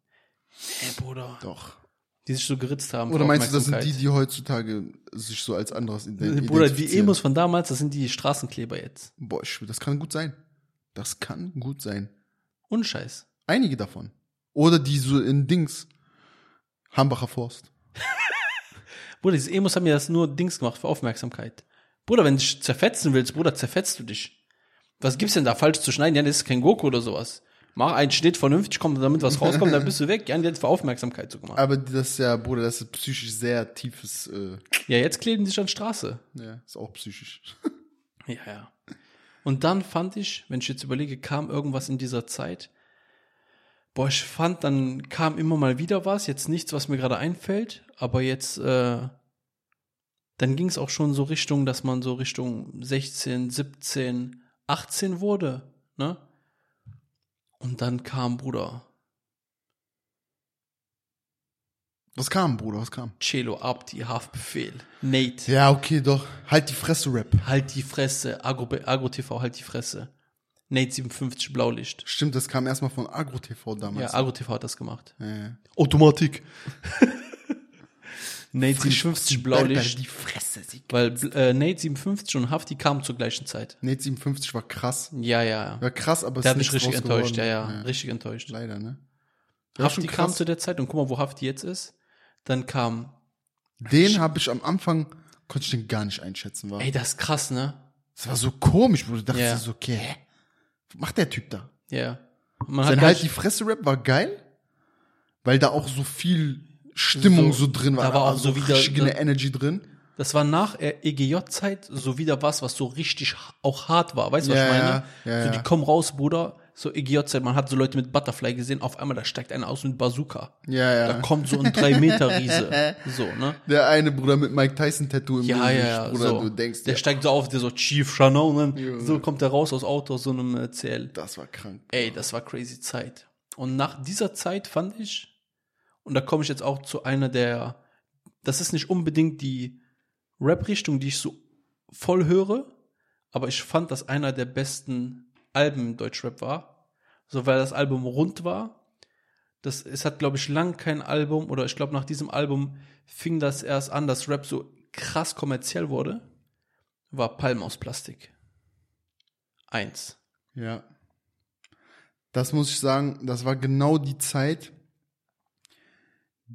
[SPEAKER 1] Ey, Bruder.
[SPEAKER 2] Doch.
[SPEAKER 1] Die sich so geritzt haben.
[SPEAKER 2] Oder meinst du, das sind die, die heutzutage sich so als anderes ident-
[SPEAKER 1] Bruder, die
[SPEAKER 2] identifizieren?
[SPEAKER 1] Emos von damals, das sind die Straßenkleber jetzt.
[SPEAKER 2] Boah, ich das kann gut sein. Das kann gut sein.
[SPEAKER 1] Unscheiß.
[SPEAKER 2] Einige davon. Oder die so in Dings. Hambacher Forst.
[SPEAKER 1] Bruder, diese Emos haben ja das nur Dings gemacht für Aufmerksamkeit. Bruder, wenn du dich zerfetzen willst, Bruder, zerfetzt du dich. Was gibt's denn da falsch zu schneiden? Ja, das ist kein Goku oder sowas. Mach einen Schnitt vernünftig, komm, damit was rauskommt, dann bist du weg. Ja, die hat für Aufmerksamkeit so gemacht.
[SPEAKER 2] Aber das ist ja, Bruder, das ist psychisch sehr tiefes, äh,
[SPEAKER 1] Ja, jetzt kleben die sich an die Straße.
[SPEAKER 2] ja, ist auch psychisch.
[SPEAKER 1] Ja, ja. Und dann fand ich, wenn ich jetzt überlege, kam irgendwas in dieser Zeit. Boah, ich fand, dann kam immer mal wieder was, jetzt nichts, was mir gerade einfällt, aber jetzt, äh, dann ging es auch schon so Richtung, dass man so Richtung 16, 17, 18 wurde, ne? Und dann kam Bruder
[SPEAKER 2] Was kam, Bruder, was kam?
[SPEAKER 1] Celo Abdi, Haftbefehl, Nate,
[SPEAKER 2] Ja, okay, doch. Halt die Fresse, Rap.
[SPEAKER 1] halt die Fresse, Agro, Agro TV, halt die Fresse. Nate 57, Blaulicht.
[SPEAKER 2] Stimmt, das kam erstmal von Agro TV
[SPEAKER 1] Ja,
[SPEAKER 2] damals.
[SPEAKER 1] Agro TV hat das gemacht.
[SPEAKER 2] Ja, ja.
[SPEAKER 1] Automatik. Nate
[SPEAKER 2] Frisch
[SPEAKER 1] 57
[SPEAKER 2] aus dem Berg,
[SPEAKER 1] Blaulicht.
[SPEAKER 2] Die Fresse.
[SPEAKER 1] Weil äh, Nate 57 und Hafti kamen zur gleichen Zeit.
[SPEAKER 2] Nate 57 war krass.
[SPEAKER 1] Ja, ja.
[SPEAKER 2] War krass, aber es
[SPEAKER 1] Der hat mich richtig enttäuscht, ja,
[SPEAKER 2] geworden.
[SPEAKER 1] ja, Richtig enttäuscht.
[SPEAKER 2] Leider, ne? War
[SPEAKER 1] Hafti kam zu der Zeit und guck mal, wo Hafti jetzt ist. Dann kam,
[SPEAKER 2] Den habe ich am Anfang, konnte ich den gar nicht einschätzen, war.
[SPEAKER 1] ey, das ist krass, ne?
[SPEAKER 2] Das war so komisch, Bruder. Ich dachte
[SPEAKER 1] Ja.
[SPEAKER 2] so, okay, hä? Was macht der Typ da?
[SPEAKER 1] Ja. Man
[SPEAKER 2] Sein
[SPEAKER 1] hat
[SPEAKER 2] halt die Fresse-Rap war geil, weil da auch so viel Stimmung so,
[SPEAKER 1] So,
[SPEAKER 2] drin war.
[SPEAKER 1] da war auch
[SPEAKER 2] war
[SPEAKER 1] so wieder-
[SPEAKER 2] eine Energy drin.
[SPEAKER 1] das war nach EGJ-Zeit so wieder was, was so richtig auch hart war. Weißt du, was
[SPEAKER 2] Ja,
[SPEAKER 1] ich meine?
[SPEAKER 2] ja, ja,
[SPEAKER 1] so, die kommen raus, Bruder. So EGJ-Zeit, man hat so Leute mit Butterfly gesehen, auf einmal, da steigt einer aus mit Bazooka.
[SPEAKER 2] Ja, ja.
[SPEAKER 1] Da kommt so ein 3-Meter-Riese. So, ne?
[SPEAKER 2] Der eine Bruder mit Mike Tyson-Tattoo im
[SPEAKER 1] Ja,
[SPEAKER 2] Gesicht,
[SPEAKER 1] ja, ja.
[SPEAKER 2] Bruder,
[SPEAKER 1] so.
[SPEAKER 2] du denkst,
[SPEAKER 1] der steigt so auf, der so Chief Shannon, und
[SPEAKER 2] Junge.
[SPEAKER 1] dann so kommt er raus aus Auto, aus so einem äh, CL.
[SPEAKER 2] das war krank.
[SPEAKER 1] Ey, das war crazy Zeit. Und nach dieser Zeit fand ich, und da komme ich jetzt auch zu einer der, das ist nicht unbedingt die Rap-Richtung, die ich so voll höre, aber ich fand, dass einer der besten Alben im Deutschrap war. So, weil das Album rund war. Das, es hat, glaube ich, lang kein Album, oder ich glaube, nach diesem Album fing das erst an, dass Rap so krass kommerziell wurde. War Palm aus Plastik. Eins.
[SPEAKER 2] Ja. Das muss ich sagen, das war genau die Zeit,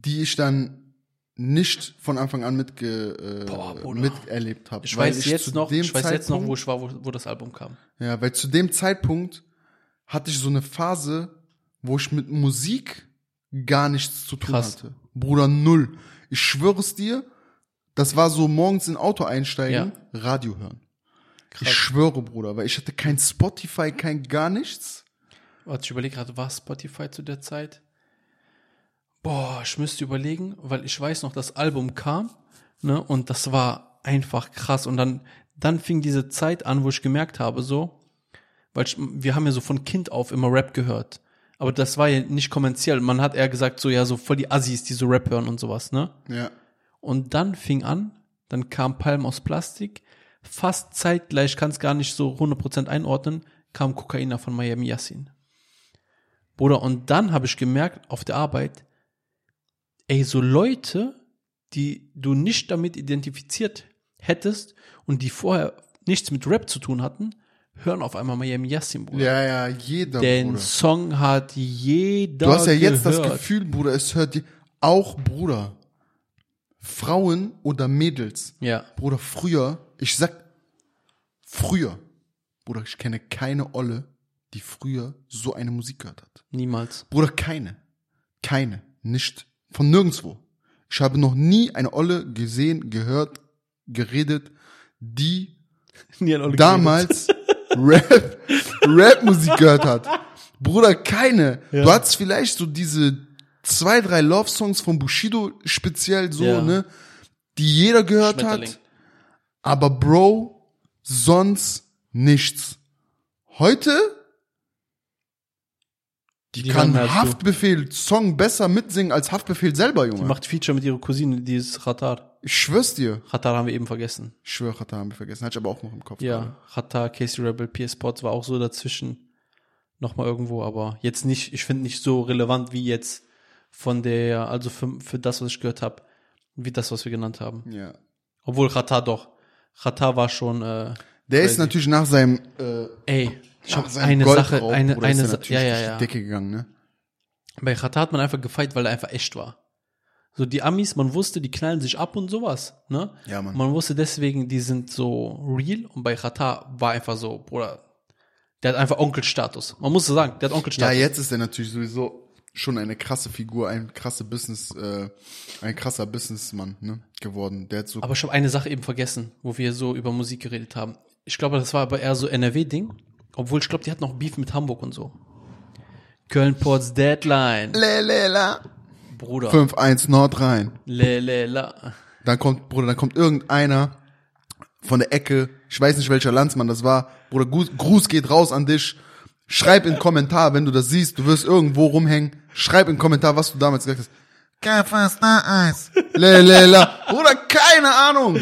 [SPEAKER 2] die ich dann nicht von Anfang an mitge,
[SPEAKER 1] Boah,
[SPEAKER 2] äh,
[SPEAKER 1] Bruder.
[SPEAKER 2] miterlebt habe.
[SPEAKER 1] Ich weiß jetzt
[SPEAKER 2] zu
[SPEAKER 1] noch, ich weiß jetzt noch, wo ich war, wo, wo das Album kam.
[SPEAKER 2] Ja, weil zu dem Zeitpunkt hatte ich so eine Phase, wo ich mit Musik gar nichts zu tun
[SPEAKER 1] Krass.
[SPEAKER 2] hatte. Bruder, null. Ich schwöre es dir, das war so morgens in Auto einsteigen, Radio hören. Ich schwöre, Bruder, weil ich hatte kein Spotify, kein gar nichts.
[SPEAKER 1] Warte, ich überlege gerade, war Spotify zu der Zeit? Boah, ich müsste überlegen, weil ich weiß noch, das Album kam, ne, und das war einfach krass. Und dann, dann fing diese Zeit an, wo ich gemerkt habe, so, weil ich, wir haben ja so von Kind auf immer Rap gehört. Aber das war ja nicht kommerziell. Man hat eher gesagt, so, ja, so voll die Assis, die so Rap hören und sowas, ne?
[SPEAKER 2] Ja.
[SPEAKER 1] Und dann fing an, dann kam Palm aus Plastik, fast zeitgleich, kann es gar nicht so 100% einordnen, kam Kokaina von Miami Yassin. Bruder, und dann habe ich gemerkt auf der Arbeit, ey, so Leute, die du nicht damit identifiziert hättest und die vorher nichts mit Rap zu tun hatten, hören auf einmal Miami Yassin, Bruder.
[SPEAKER 2] Ja, ja, jeder,
[SPEAKER 1] Den
[SPEAKER 2] Bruder.
[SPEAKER 1] Song hat jeder
[SPEAKER 2] Du hast ja jetzt das. Gefühl, Bruder, es hört dir auch, Bruder, Frauen oder Mädels.
[SPEAKER 1] Ja,
[SPEAKER 2] Bruder, früher, ich sag, früher, Bruder, ich kenne keine Olle, die früher so eine Musik gehört hat.
[SPEAKER 1] niemals.
[SPEAKER 2] Bruder, keine. Keine. Nicht. Von nirgendwo. Ich habe noch nie eine Olle gesehen, gehört, geredet, die damals Rap, Rap-Musik gehört hat. Bruder, keine. Du hattest vielleicht so diese zwei, drei Love-Songs von Bushido speziell so,
[SPEAKER 1] Ja.
[SPEAKER 2] ne, die jeder gehört hat. Aber Bro, sonst nichts. Heute Die,
[SPEAKER 1] Die
[SPEAKER 2] kann. Haftbefehl Song besser mitsingen als Haftbefehl selber, Junge.
[SPEAKER 1] Die macht Feature mit ihrer Cousine, die ist Khatar.
[SPEAKER 2] ich schwör's dir.
[SPEAKER 1] Khatar haben wir eben vergessen.
[SPEAKER 2] Ich schwör, Kata haben wir vergessen. Hatte ich aber auch noch im Kopf.
[SPEAKER 1] Ja, Khatar, Casey Rebel, PS Sports war auch so dazwischen. Nochmal irgendwo, aber jetzt nicht, ich finde nicht so relevant wie jetzt von der, also für, für das, was ich gehört habe, wie das, was wir genannt haben.
[SPEAKER 2] Ja.
[SPEAKER 1] Obwohl Khatar doch. Khatar war schon, äh,
[SPEAKER 2] Der ist
[SPEAKER 1] Crazy.
[SPEAKER 2] natürlich nach seinem, äh,
[SPEAKER 1] ey, ich
[SPEAKER 2] nach
[SPEAKER 1] hab
[SPEAKER 2] seinem
[SPEAKER 1] eine
[SPEAKER 2] Goldraub,
[SPEAKER 1] Sache, eine,
[SPEAKER 2] Bruder,
[SPEAKER 1] eine Sache, ja, ja, ja.
[SPEAKER 2] die Decke gegangen, ne?
[SPEAKER 1] Bei Khatar hat man einfach gefeiert, weil er einfach echt war. So die Amis, man wusste, die knallen sich ab und sowas, ne?
[SPEAKER 2] Ja, Mann.
[SPEAKER 1] Man wusste deswegen, die sind so real und bei Khatar war einfach so, Bruder, der hat einfach Onkelstatus. Man muss so sagen, der hat
[SPEAKER 2] Ja,
[SPEAKER 1] Onkelstatus.
[SPEAKER 2] jetzt ist er natürlich sowieso schon eine krasse Figur, ein krasse Business, äh, ein krasser Businessmann, ne, geworden. Der hat so,
[SPEAKER 1] Aber ich habe eine Sache eben vergessen, wo wir so über Musik geredet haben. Ich glaube, das war aber eher so NRW-Ding. Obwohl, ich glaube, die hat noch Beef mit Hamburg und so. Köln-Ports Deadline.
[SPEAKER 2] Lelela.
[SPEAKER 1] Bruder.
[SPEAKER 2] 5-1 Nordrhein.
[SPEAKER 1] Lelela.
[SPEAKER 2] Dann kommt, Bruder, dann kommt irgendeiner von der Ecke, ich weiß nicht welcher Landsmann das war, Bruder, Gruß, Gruß geht raus an dich. Schreib in den Kommentar, wenn du das siehst, du wirst irgendwo rumhängen, schreib in den Kommentar, was du damals gesagt hast. Na Eis. Lelela. Bruder, keine Ahnung.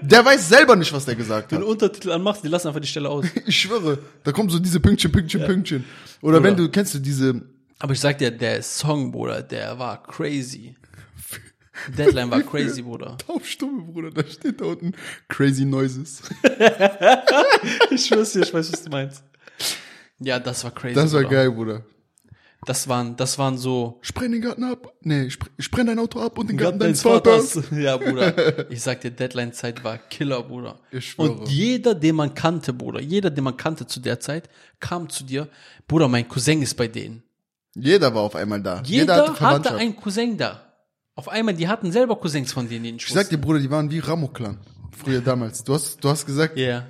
[SPEAKER 2] Der weiß selber nicht, was der gesagt
[SPEAKER 1] Wenn
[SPEAKER 2] hat.
[SPEAKER 1] du Untertitel anmachst, die lassen einfach die Stelle aus.
[SPEAKER 2] Ich schwöre, da kommen so diese Pünktchen, Pünktchen, Pünktchen. Oder wenn du, kennst du diese,
[SPEAKER 1] Aber ich sag dir, der Song, Bruder, der war crazy. Deadline war crazy, Bruder.
[SPEAKER 2] Taubstumme, Bruder, da steht da unten Crazy Noises.
[SPEAKER 1] Ich schwör's dir, ich weiß, was du meinst. Ja, das war crazy.
[SPEAKER 2] Das war
[SPEAKER 1] Bruder.
[SPEAKER 2] geil, Bruder.
[SPEAKER 1] Das waren, das waren so
[SPEAKER 2] Ich brenn den Garten ab. Nee, ich, ich brenn dein Auto ab und den Garten
[SPEAKER 1] deines
[SPEAKER 2] deines Vaters.
[SPEAKER 1] Ja, Bruder. Ich sag dir, Deadline-Zeit war Killer, Bruder.
[SPEAKER 2] Ich schwöre.
[SPEAKER 1] Und jeder, den man kannte, Bruder, jeder, den man kannte zu der Zeit, kam zu dir, Bruder, mein Cousin ist bei denen.
[SPEAKER 2] Jeder war auf einmal da.
[SPEAKER 1] Jeder,
[SPEAKER 2] hatte
[SPEAKER 1] hatte,
[SPEAKER 2] Verwandtschaft.
[SPEAKER 1] einen Cousin da. Auf einmal, die hatten selber Cousins von denen, die
[SPEAKER 2] ich sag dir, Bruder, die waren wie Ramo-Clan. Früher damals. Du hast, du hast gesagt,
[SPEAKER 1] Ja.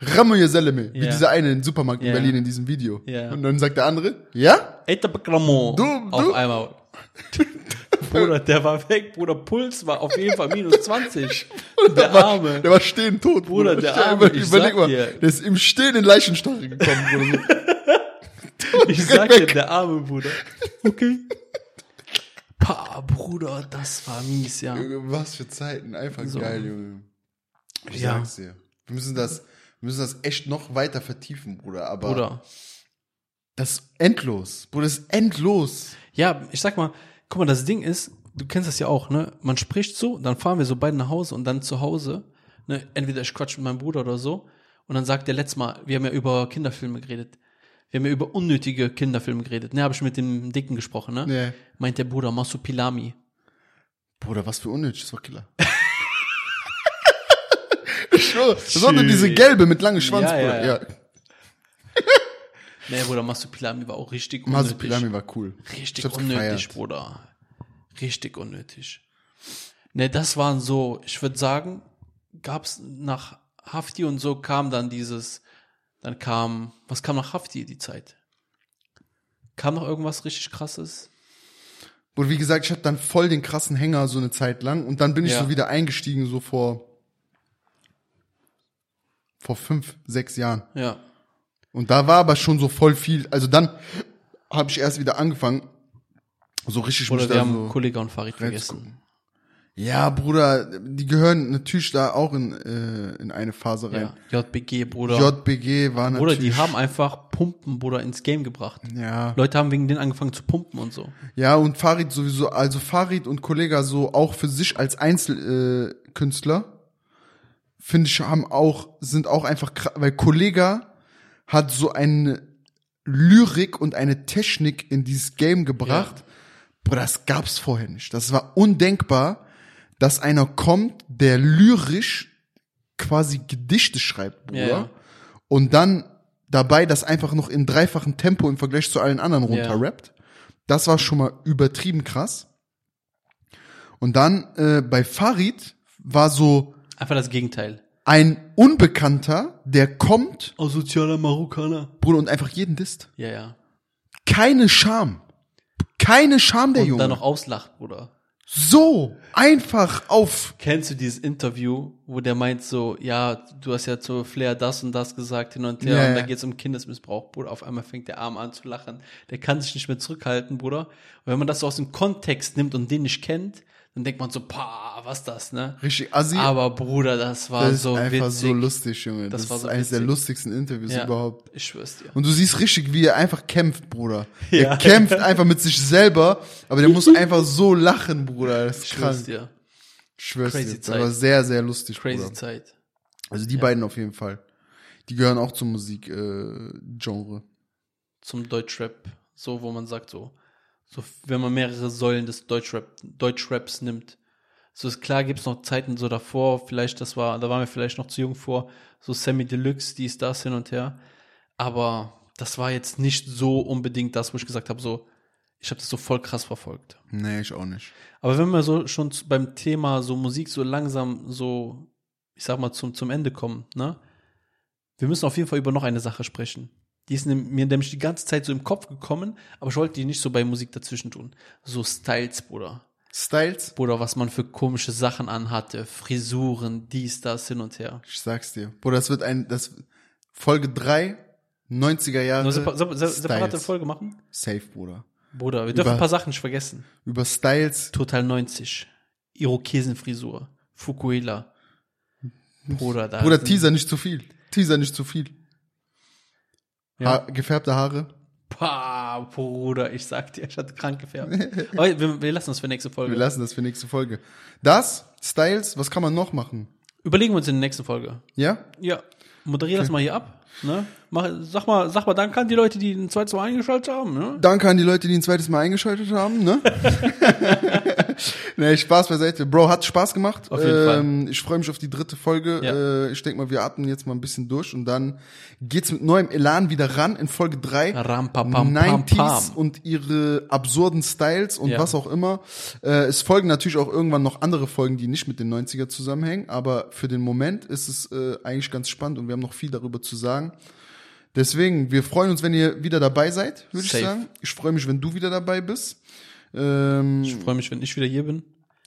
[SPEAKER 2] Ramo Yeseleme. Wie
[SPEAKER 1] Ja.
[SPEAKER 2] dieser eine im Supermarkt in
[SPEAKER 1] Ja.
[SPEAKER 2] Berlin in diesem Video.
[SPEAKER 1] Ja.
[SPEAKER 2] Und dann sagt der andere, ja?
[SPEAKER 1] Eta Beklamo.
[SPEAKER 2] Du-
[SPEAKER 1] Auf
[SPEAKER 2] du-
[SPEAKER 1] einmal. Bruder, der war weg, Bruder. Puls war auf jeden Fall minus 20. Der Arme.
[SPEAKER 2] Der war stehen tot,
[SPEAKER 1] Bruder, der
[SPEAKER 2] Stell dir
[SPEAKER 1] Arme, ich
[SPEAKER 2] Überleg
[SPEAKER 1] sag
[SPEAKER 2] mal,
[SPEAKER 1] dir.
[SPEAKER 2] der ist im Stehen in Leichenstachel gekommen, Bruder. So.
[SPEAKER 1] Ich sag dir, der arme Bruder. Okay. Pa, Bruder, das war mies, ja.
[SPEAKER 2] Junge, Was für Zeiten. Einfach
[SPEAKER 1] So.
[SPEAKER 2] geil, Junge. Ich
[SPEAKER 1] Ja.
[SPEAKER 2] sag's dir. Wir müssen das, wir müssen das echt noch weiter vertiefen, Bruder. Aber
[SPEAKER 1] Bruder.
[SPEAKER 2] das ist endlos. Bruder, das ist endlos.
[SPEAKER 1] Ja, ich sag mal, guck mal, das Ding ist, du kennst das ja auch, ne? Man spricht so, dann fahren wir so beide nach Hause und dann zu Hause, ne? Entweder ich quatsch mit meinem Bruder oder so und dann sagt der letztes Mal, wir haben ja über Kinderfilme geredet. Wir haben ja über unnötige Kinderfilme geredet. Ne, habe ich mit dem Dicken gesprochen, ne?
[SPEAKER 2] Nee.
[SPEAKER 1] Meint der Bruder Masupilami.
[SPEAKER 2] Bruder, was für unnötig, das war Killer. ich schwöre,
[SPEAKER 1] Schön.
[SPEAKER 2] diese gelbe mit langem Schwanz,
[SPEAKER 1] Ja,
[SPEAKER 2] Bruder.
[SPEAKER 1] ja,
[SPEAKER 2] Ja,
[SPEAKER 1] Nee, Bruder, Masupilami war auch richtig unnötig.
[SPEAKER 2] Masupilami war cool.
[SPEAKER 1] Richtig unnötig,
[SPEAKER 2] gefeiert.
[SPEAKER 1] Bruder. Richtig unnötig. Ne, das waren so, ich würde sagen, gab's nach Hafti und so kam dann dieses, dann kam, was kam nach Hafti die Zeit? Kam noch irgendwas richtig krasses?
[SPEAKER 2] Und wie gesagt, ich hatte dann voll den krassen Hänger so eine Zeit lang und dann bin ich
[SPEAKER 1] Ja.
[SPEAKER 2] so wieder eingestiegen, so vor, vor fünf, sechs Jahren.
[SPEAKER 1] Ja.
[SPEAKER 2] Und da war aber schon so voll viel, also dann habe ich erst wieder angefangen, so richtig
[SPEAKER 1] Oder
[SPEAKER 2] mich
[SPEAKER 1] wir
[SPEAKER 2] da
[SPEAKER 1] haben
[SPEAKER 2] so
[SPEAKER 1] Kollega und Farid vergessen.
[SPEAKER 2] Ja, Bruder, die gehören natürlich da auch in, äh, in eine Phase rein.
[SPEAKER 1] Ja. JBG, Bruder.
[SPEAKER 2] JBG war
[SPEAKER 1] Bruder,
[SPEAKER 2] natürlich.
[SPEAKER 1] die haben einfach Pumpen, Bruder, ins Game gebracht.
[SPEAKER 2] ja.
[SPEAKER 1] Leute haben wegen denen angefangen zu pumpen und so.
[SPEAKER 2] Ja, und Farid sowieso, also Farid und Kollega so auch für sich als Einzelkünstler, äh, Künstler, finde ich, haben auch, sind auch einfach, kra- weil Kollega hat so eine Lyrik und eine Technik in dieses Game gebracht. Bruder, das gab's vorher nicht. Das war undenkbar, dass einer kommt, der lyrisch quasi Gedichte schreibt, Bruder.
[SPEAKER 1] Ja, ja.
[SPEAKER 2] Und dann dabei das einfach noch in dreifachen Tempo im Vergleich zu allen anderen
[SPEAKER 1] Ja.
[SPEAKER 2] runterrappt. Das war schon mal übertrieben krass. Und dann äh, bei Farid war so
[SPEAKER 1] Einfach das Gegenteil.
[SPEAKER 2] ein Unbekannter, der kommt,
[SPEAKER 1] Asozialer Marokkaner.
[SPEAKER 2] Bruder, und einfach jeden disst.
[SPEAKER 1] Ja, ja.
[SPEAKER 2] Keine Scham. Keine Scham der
[SPEAKER 1] Und
[SPEAKER 2] Junge.
[SPEAKER 1] dann noch auslacht, Bruder.
[SPEAKER 2] so einfach auf.
[SPEAKER 1] Kennst du dieses Interview, wo der meint so, ja, du hast ja zu Flair das und das gesagt hin und her
[SPEAKER 2] Ja,
[SPEAKER 1] und da geht's um Kindesmissbrauch, Bruder. Auf einmal fängt der Arm an zu lachen. Der kann sich nicht mehr zurückhalten, Bruder. Und wenn man das so aus dem Kontext nimmt und den nicht kennt, dann denkt man so, pah, was das, ne?
[SPEAKER 2] Richtig assi.
[SPEAKER 1] Aber Bruder, das war
[SPEAKER 2] das ist
[SPEAKER 1] so
[SPEAKER 2] einfach
[SPEAKER 1] witzig.
[SPEAKER 2] so lustig, Junge. Das,
[SPEAKER 1] Das war
[SPEAKER 2] ist
[SPEAKER 1] so
[SPEAKER 2] eines der
[SPEAKER 1] witzig.
[SPEAKER 2] lustigsten Interviews
[SPEAKER 1] Ja.
[SPEAKER 2] überhaupt.
[SPEAKER 1] Ich schwör's dir.
[SPEAKER 2] Und du siehst richtig, wie er einfach kämpft, Bruder.
[SPEAKER 1] Ja.
[SPEAKER 2] Er kämpft einfach mit sich selber, aber der muss einfach so lachen, Bruder. Das ist
[SPEAKER 1] Ich schwör's
[SPEAKER 2] krank.
[SPEAKER 1] dir.
[SPEAKER 2] Ich schwör's
[SPEAKER 1] Crazy
[SPEAKER 2] dir. Das
[SPEAKER 1] Zeit.
[SPEAKER 2] war sehr, sehr lustig,
[SPEAKER 1] Crazy
[SPEAKER 2] Bruder.
[SPEAKER 1] Zeit.
[SPEAKER 2] Also die beiden auf jeden Fall. Die gehören auch zum Musikgenre. Äh, Genre.
[SPEAKER 1] Zum Deutschrap. So, wo man sagt so, so, wenn man mehrere Säulen des Deutschrap, Deutschraps nimmt. So ist klar, gibt's noch Zeiten so davor, vielleicht, das war, da waren wir vielleicht noch zu jung vor, so Sammy Deluxe, dies, das, hin und her. Aber das war jetzt nicht so unbedingt das, wo ich gesagt habe, so, ich habe das so voll krass verfolgt.
[SPEAKER 2] Nee, ich auch nicht.
[SPEAKER 1] Aber wenn wir so schon beim Thema so Musik so langsam so, ich sag mal, zum, zum Ende kommen, ne? Wir müssen auf jeden Fall über noch eine Sache sprechen. Die ist mir nämlich die ganze Zeit so im Kopf gekommen, aber ich wollte die nicht so bei Musik dazwischen tun. So Styles, Bruder.
[SPEAKER 2] Styles?
[SPEAKER 1] Bruder, was man für komische Sachen anhatte, Frisuren, dies, das, hin und her.
[SPEAKER 2] Ich sag's dir. Bruder, das wird ein, das, Folge 3, 90er Jahre.
[SPEAKER 1] Nur separ separ separate
[SPEAKER 2] Styles.
[SPEAKER 1] Folge machen?
[SPEAKER 2] Safe, Bruder.
[SPEAKER 1] Bruder, wir dürfen
[SPEAKER 2] Über-
[SPEAKER 1] ein paar Sachen nicht vergessen.
[SPEAKER 2] Über Styles.
[SPEAKER 1] Total 90. Irokesenfrisur. Fukuhila. Bruder, da.
[SPEAKER 2] Bruder, Teaser nicht zu viel. Teaser nicht zu viel.
[SPEAKER 1] Ja.
[SPEAKER 2] Ha gefärbte Haare.
[SPEAKER 1] Pah, Bruder, ich sag dir, ich hatte krank gefärbt. Aber wir, wir lassen das für nächste Folge.
[SPEAKER 2] Wir lassen das für nächste Folge. Das, Styles, was kann man noch machen?
[SPEAKER 1] Überlegen wir uns in der nächsten Folge.
[SPEAKER 2] Ja?
[SPEAKER 1] Ja, moderier das mal hier ab. Ne? Mach, sag mal, sag mal, danke an die Leute, die ein zweites Mal eingeschaltet haben. Ne?
[SPEAKER 2] Danke an die Leute, die ein zweites Mal eingeschaltet haben, ne? nee, Spaß beiseite. Bro, hat Spaß gemacht.
[SPEAKER 1] Auf jeden
[SPEAKER 2] ähm, Ich freue mich auf die dritte Folge.
[SPEAKER 1] Ja.
[SPEAKER 2] Äh, ich denke mal, wir atmen jetzt mal ein bisschen durch und dann geht's mit neuem Elan wieder ran in Folge 3.
[SPEAKER 1] Ram, pam, pam,
[SPEAKER 2] 90s
[SPEAKER 1] pam.
[SPEAKER 2] und ihre absurden Styles und
[SPEAKER 1] Ja.
[SPEAKER 2] was auch immer. Äh, es folgen natürlich auch irgendwann noch andere Folgen, die nicht mit den 90er zusammenhängen, aber für den Moment ist es äh, eigentlich ganz spannend und wir haben noch viel darüber zu sagen. Deswegen, wir freuen uns, wenn ihr wieder dabei seid, würde ich
[SPEAKER 1] Safe.
[SPEAKER 2] sagen. Ich freue mich, wenn du wieder dabei bist. Ähm,
[SPEAKER 1] Ich freue mich, wenn ich wieder hier bin.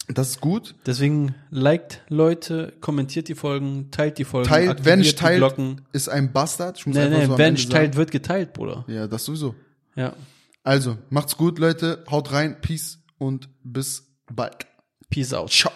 [SPEAKER 2] das ist gut.
[SPEAKER 1] Deswegen liked Leute, kommentiert die Folgen, teilt die Folgen,
[SPEAKER 2] Teilt, wer nicht
[SPEAKER 1] die
[SPEAKER 2] teilt,
[SPEAKER 1] Glocken.
[SPEAKER 2] ist ein Bastard. Ich muss
[SPEAKER 1] Nee,
[SPEAKER 2] einfach
[SPEAKER 1] nee,
[SPEAKER 2] so
[SPEAKER 1] nicht
[SPEAKER 2] sagen.
[SPEAKER 1] teilt, wird geteilt, Bruder.
[SPEAKER 2] Ja, das sowieso.
[SPEAKER 1] Ja.
[SPEAKER 2] Also, macht's gut, Leute. Haut rein. Peace und bis bald.
[SPEAKER 1] Peace out.
[SPEAKER 2] Ciao.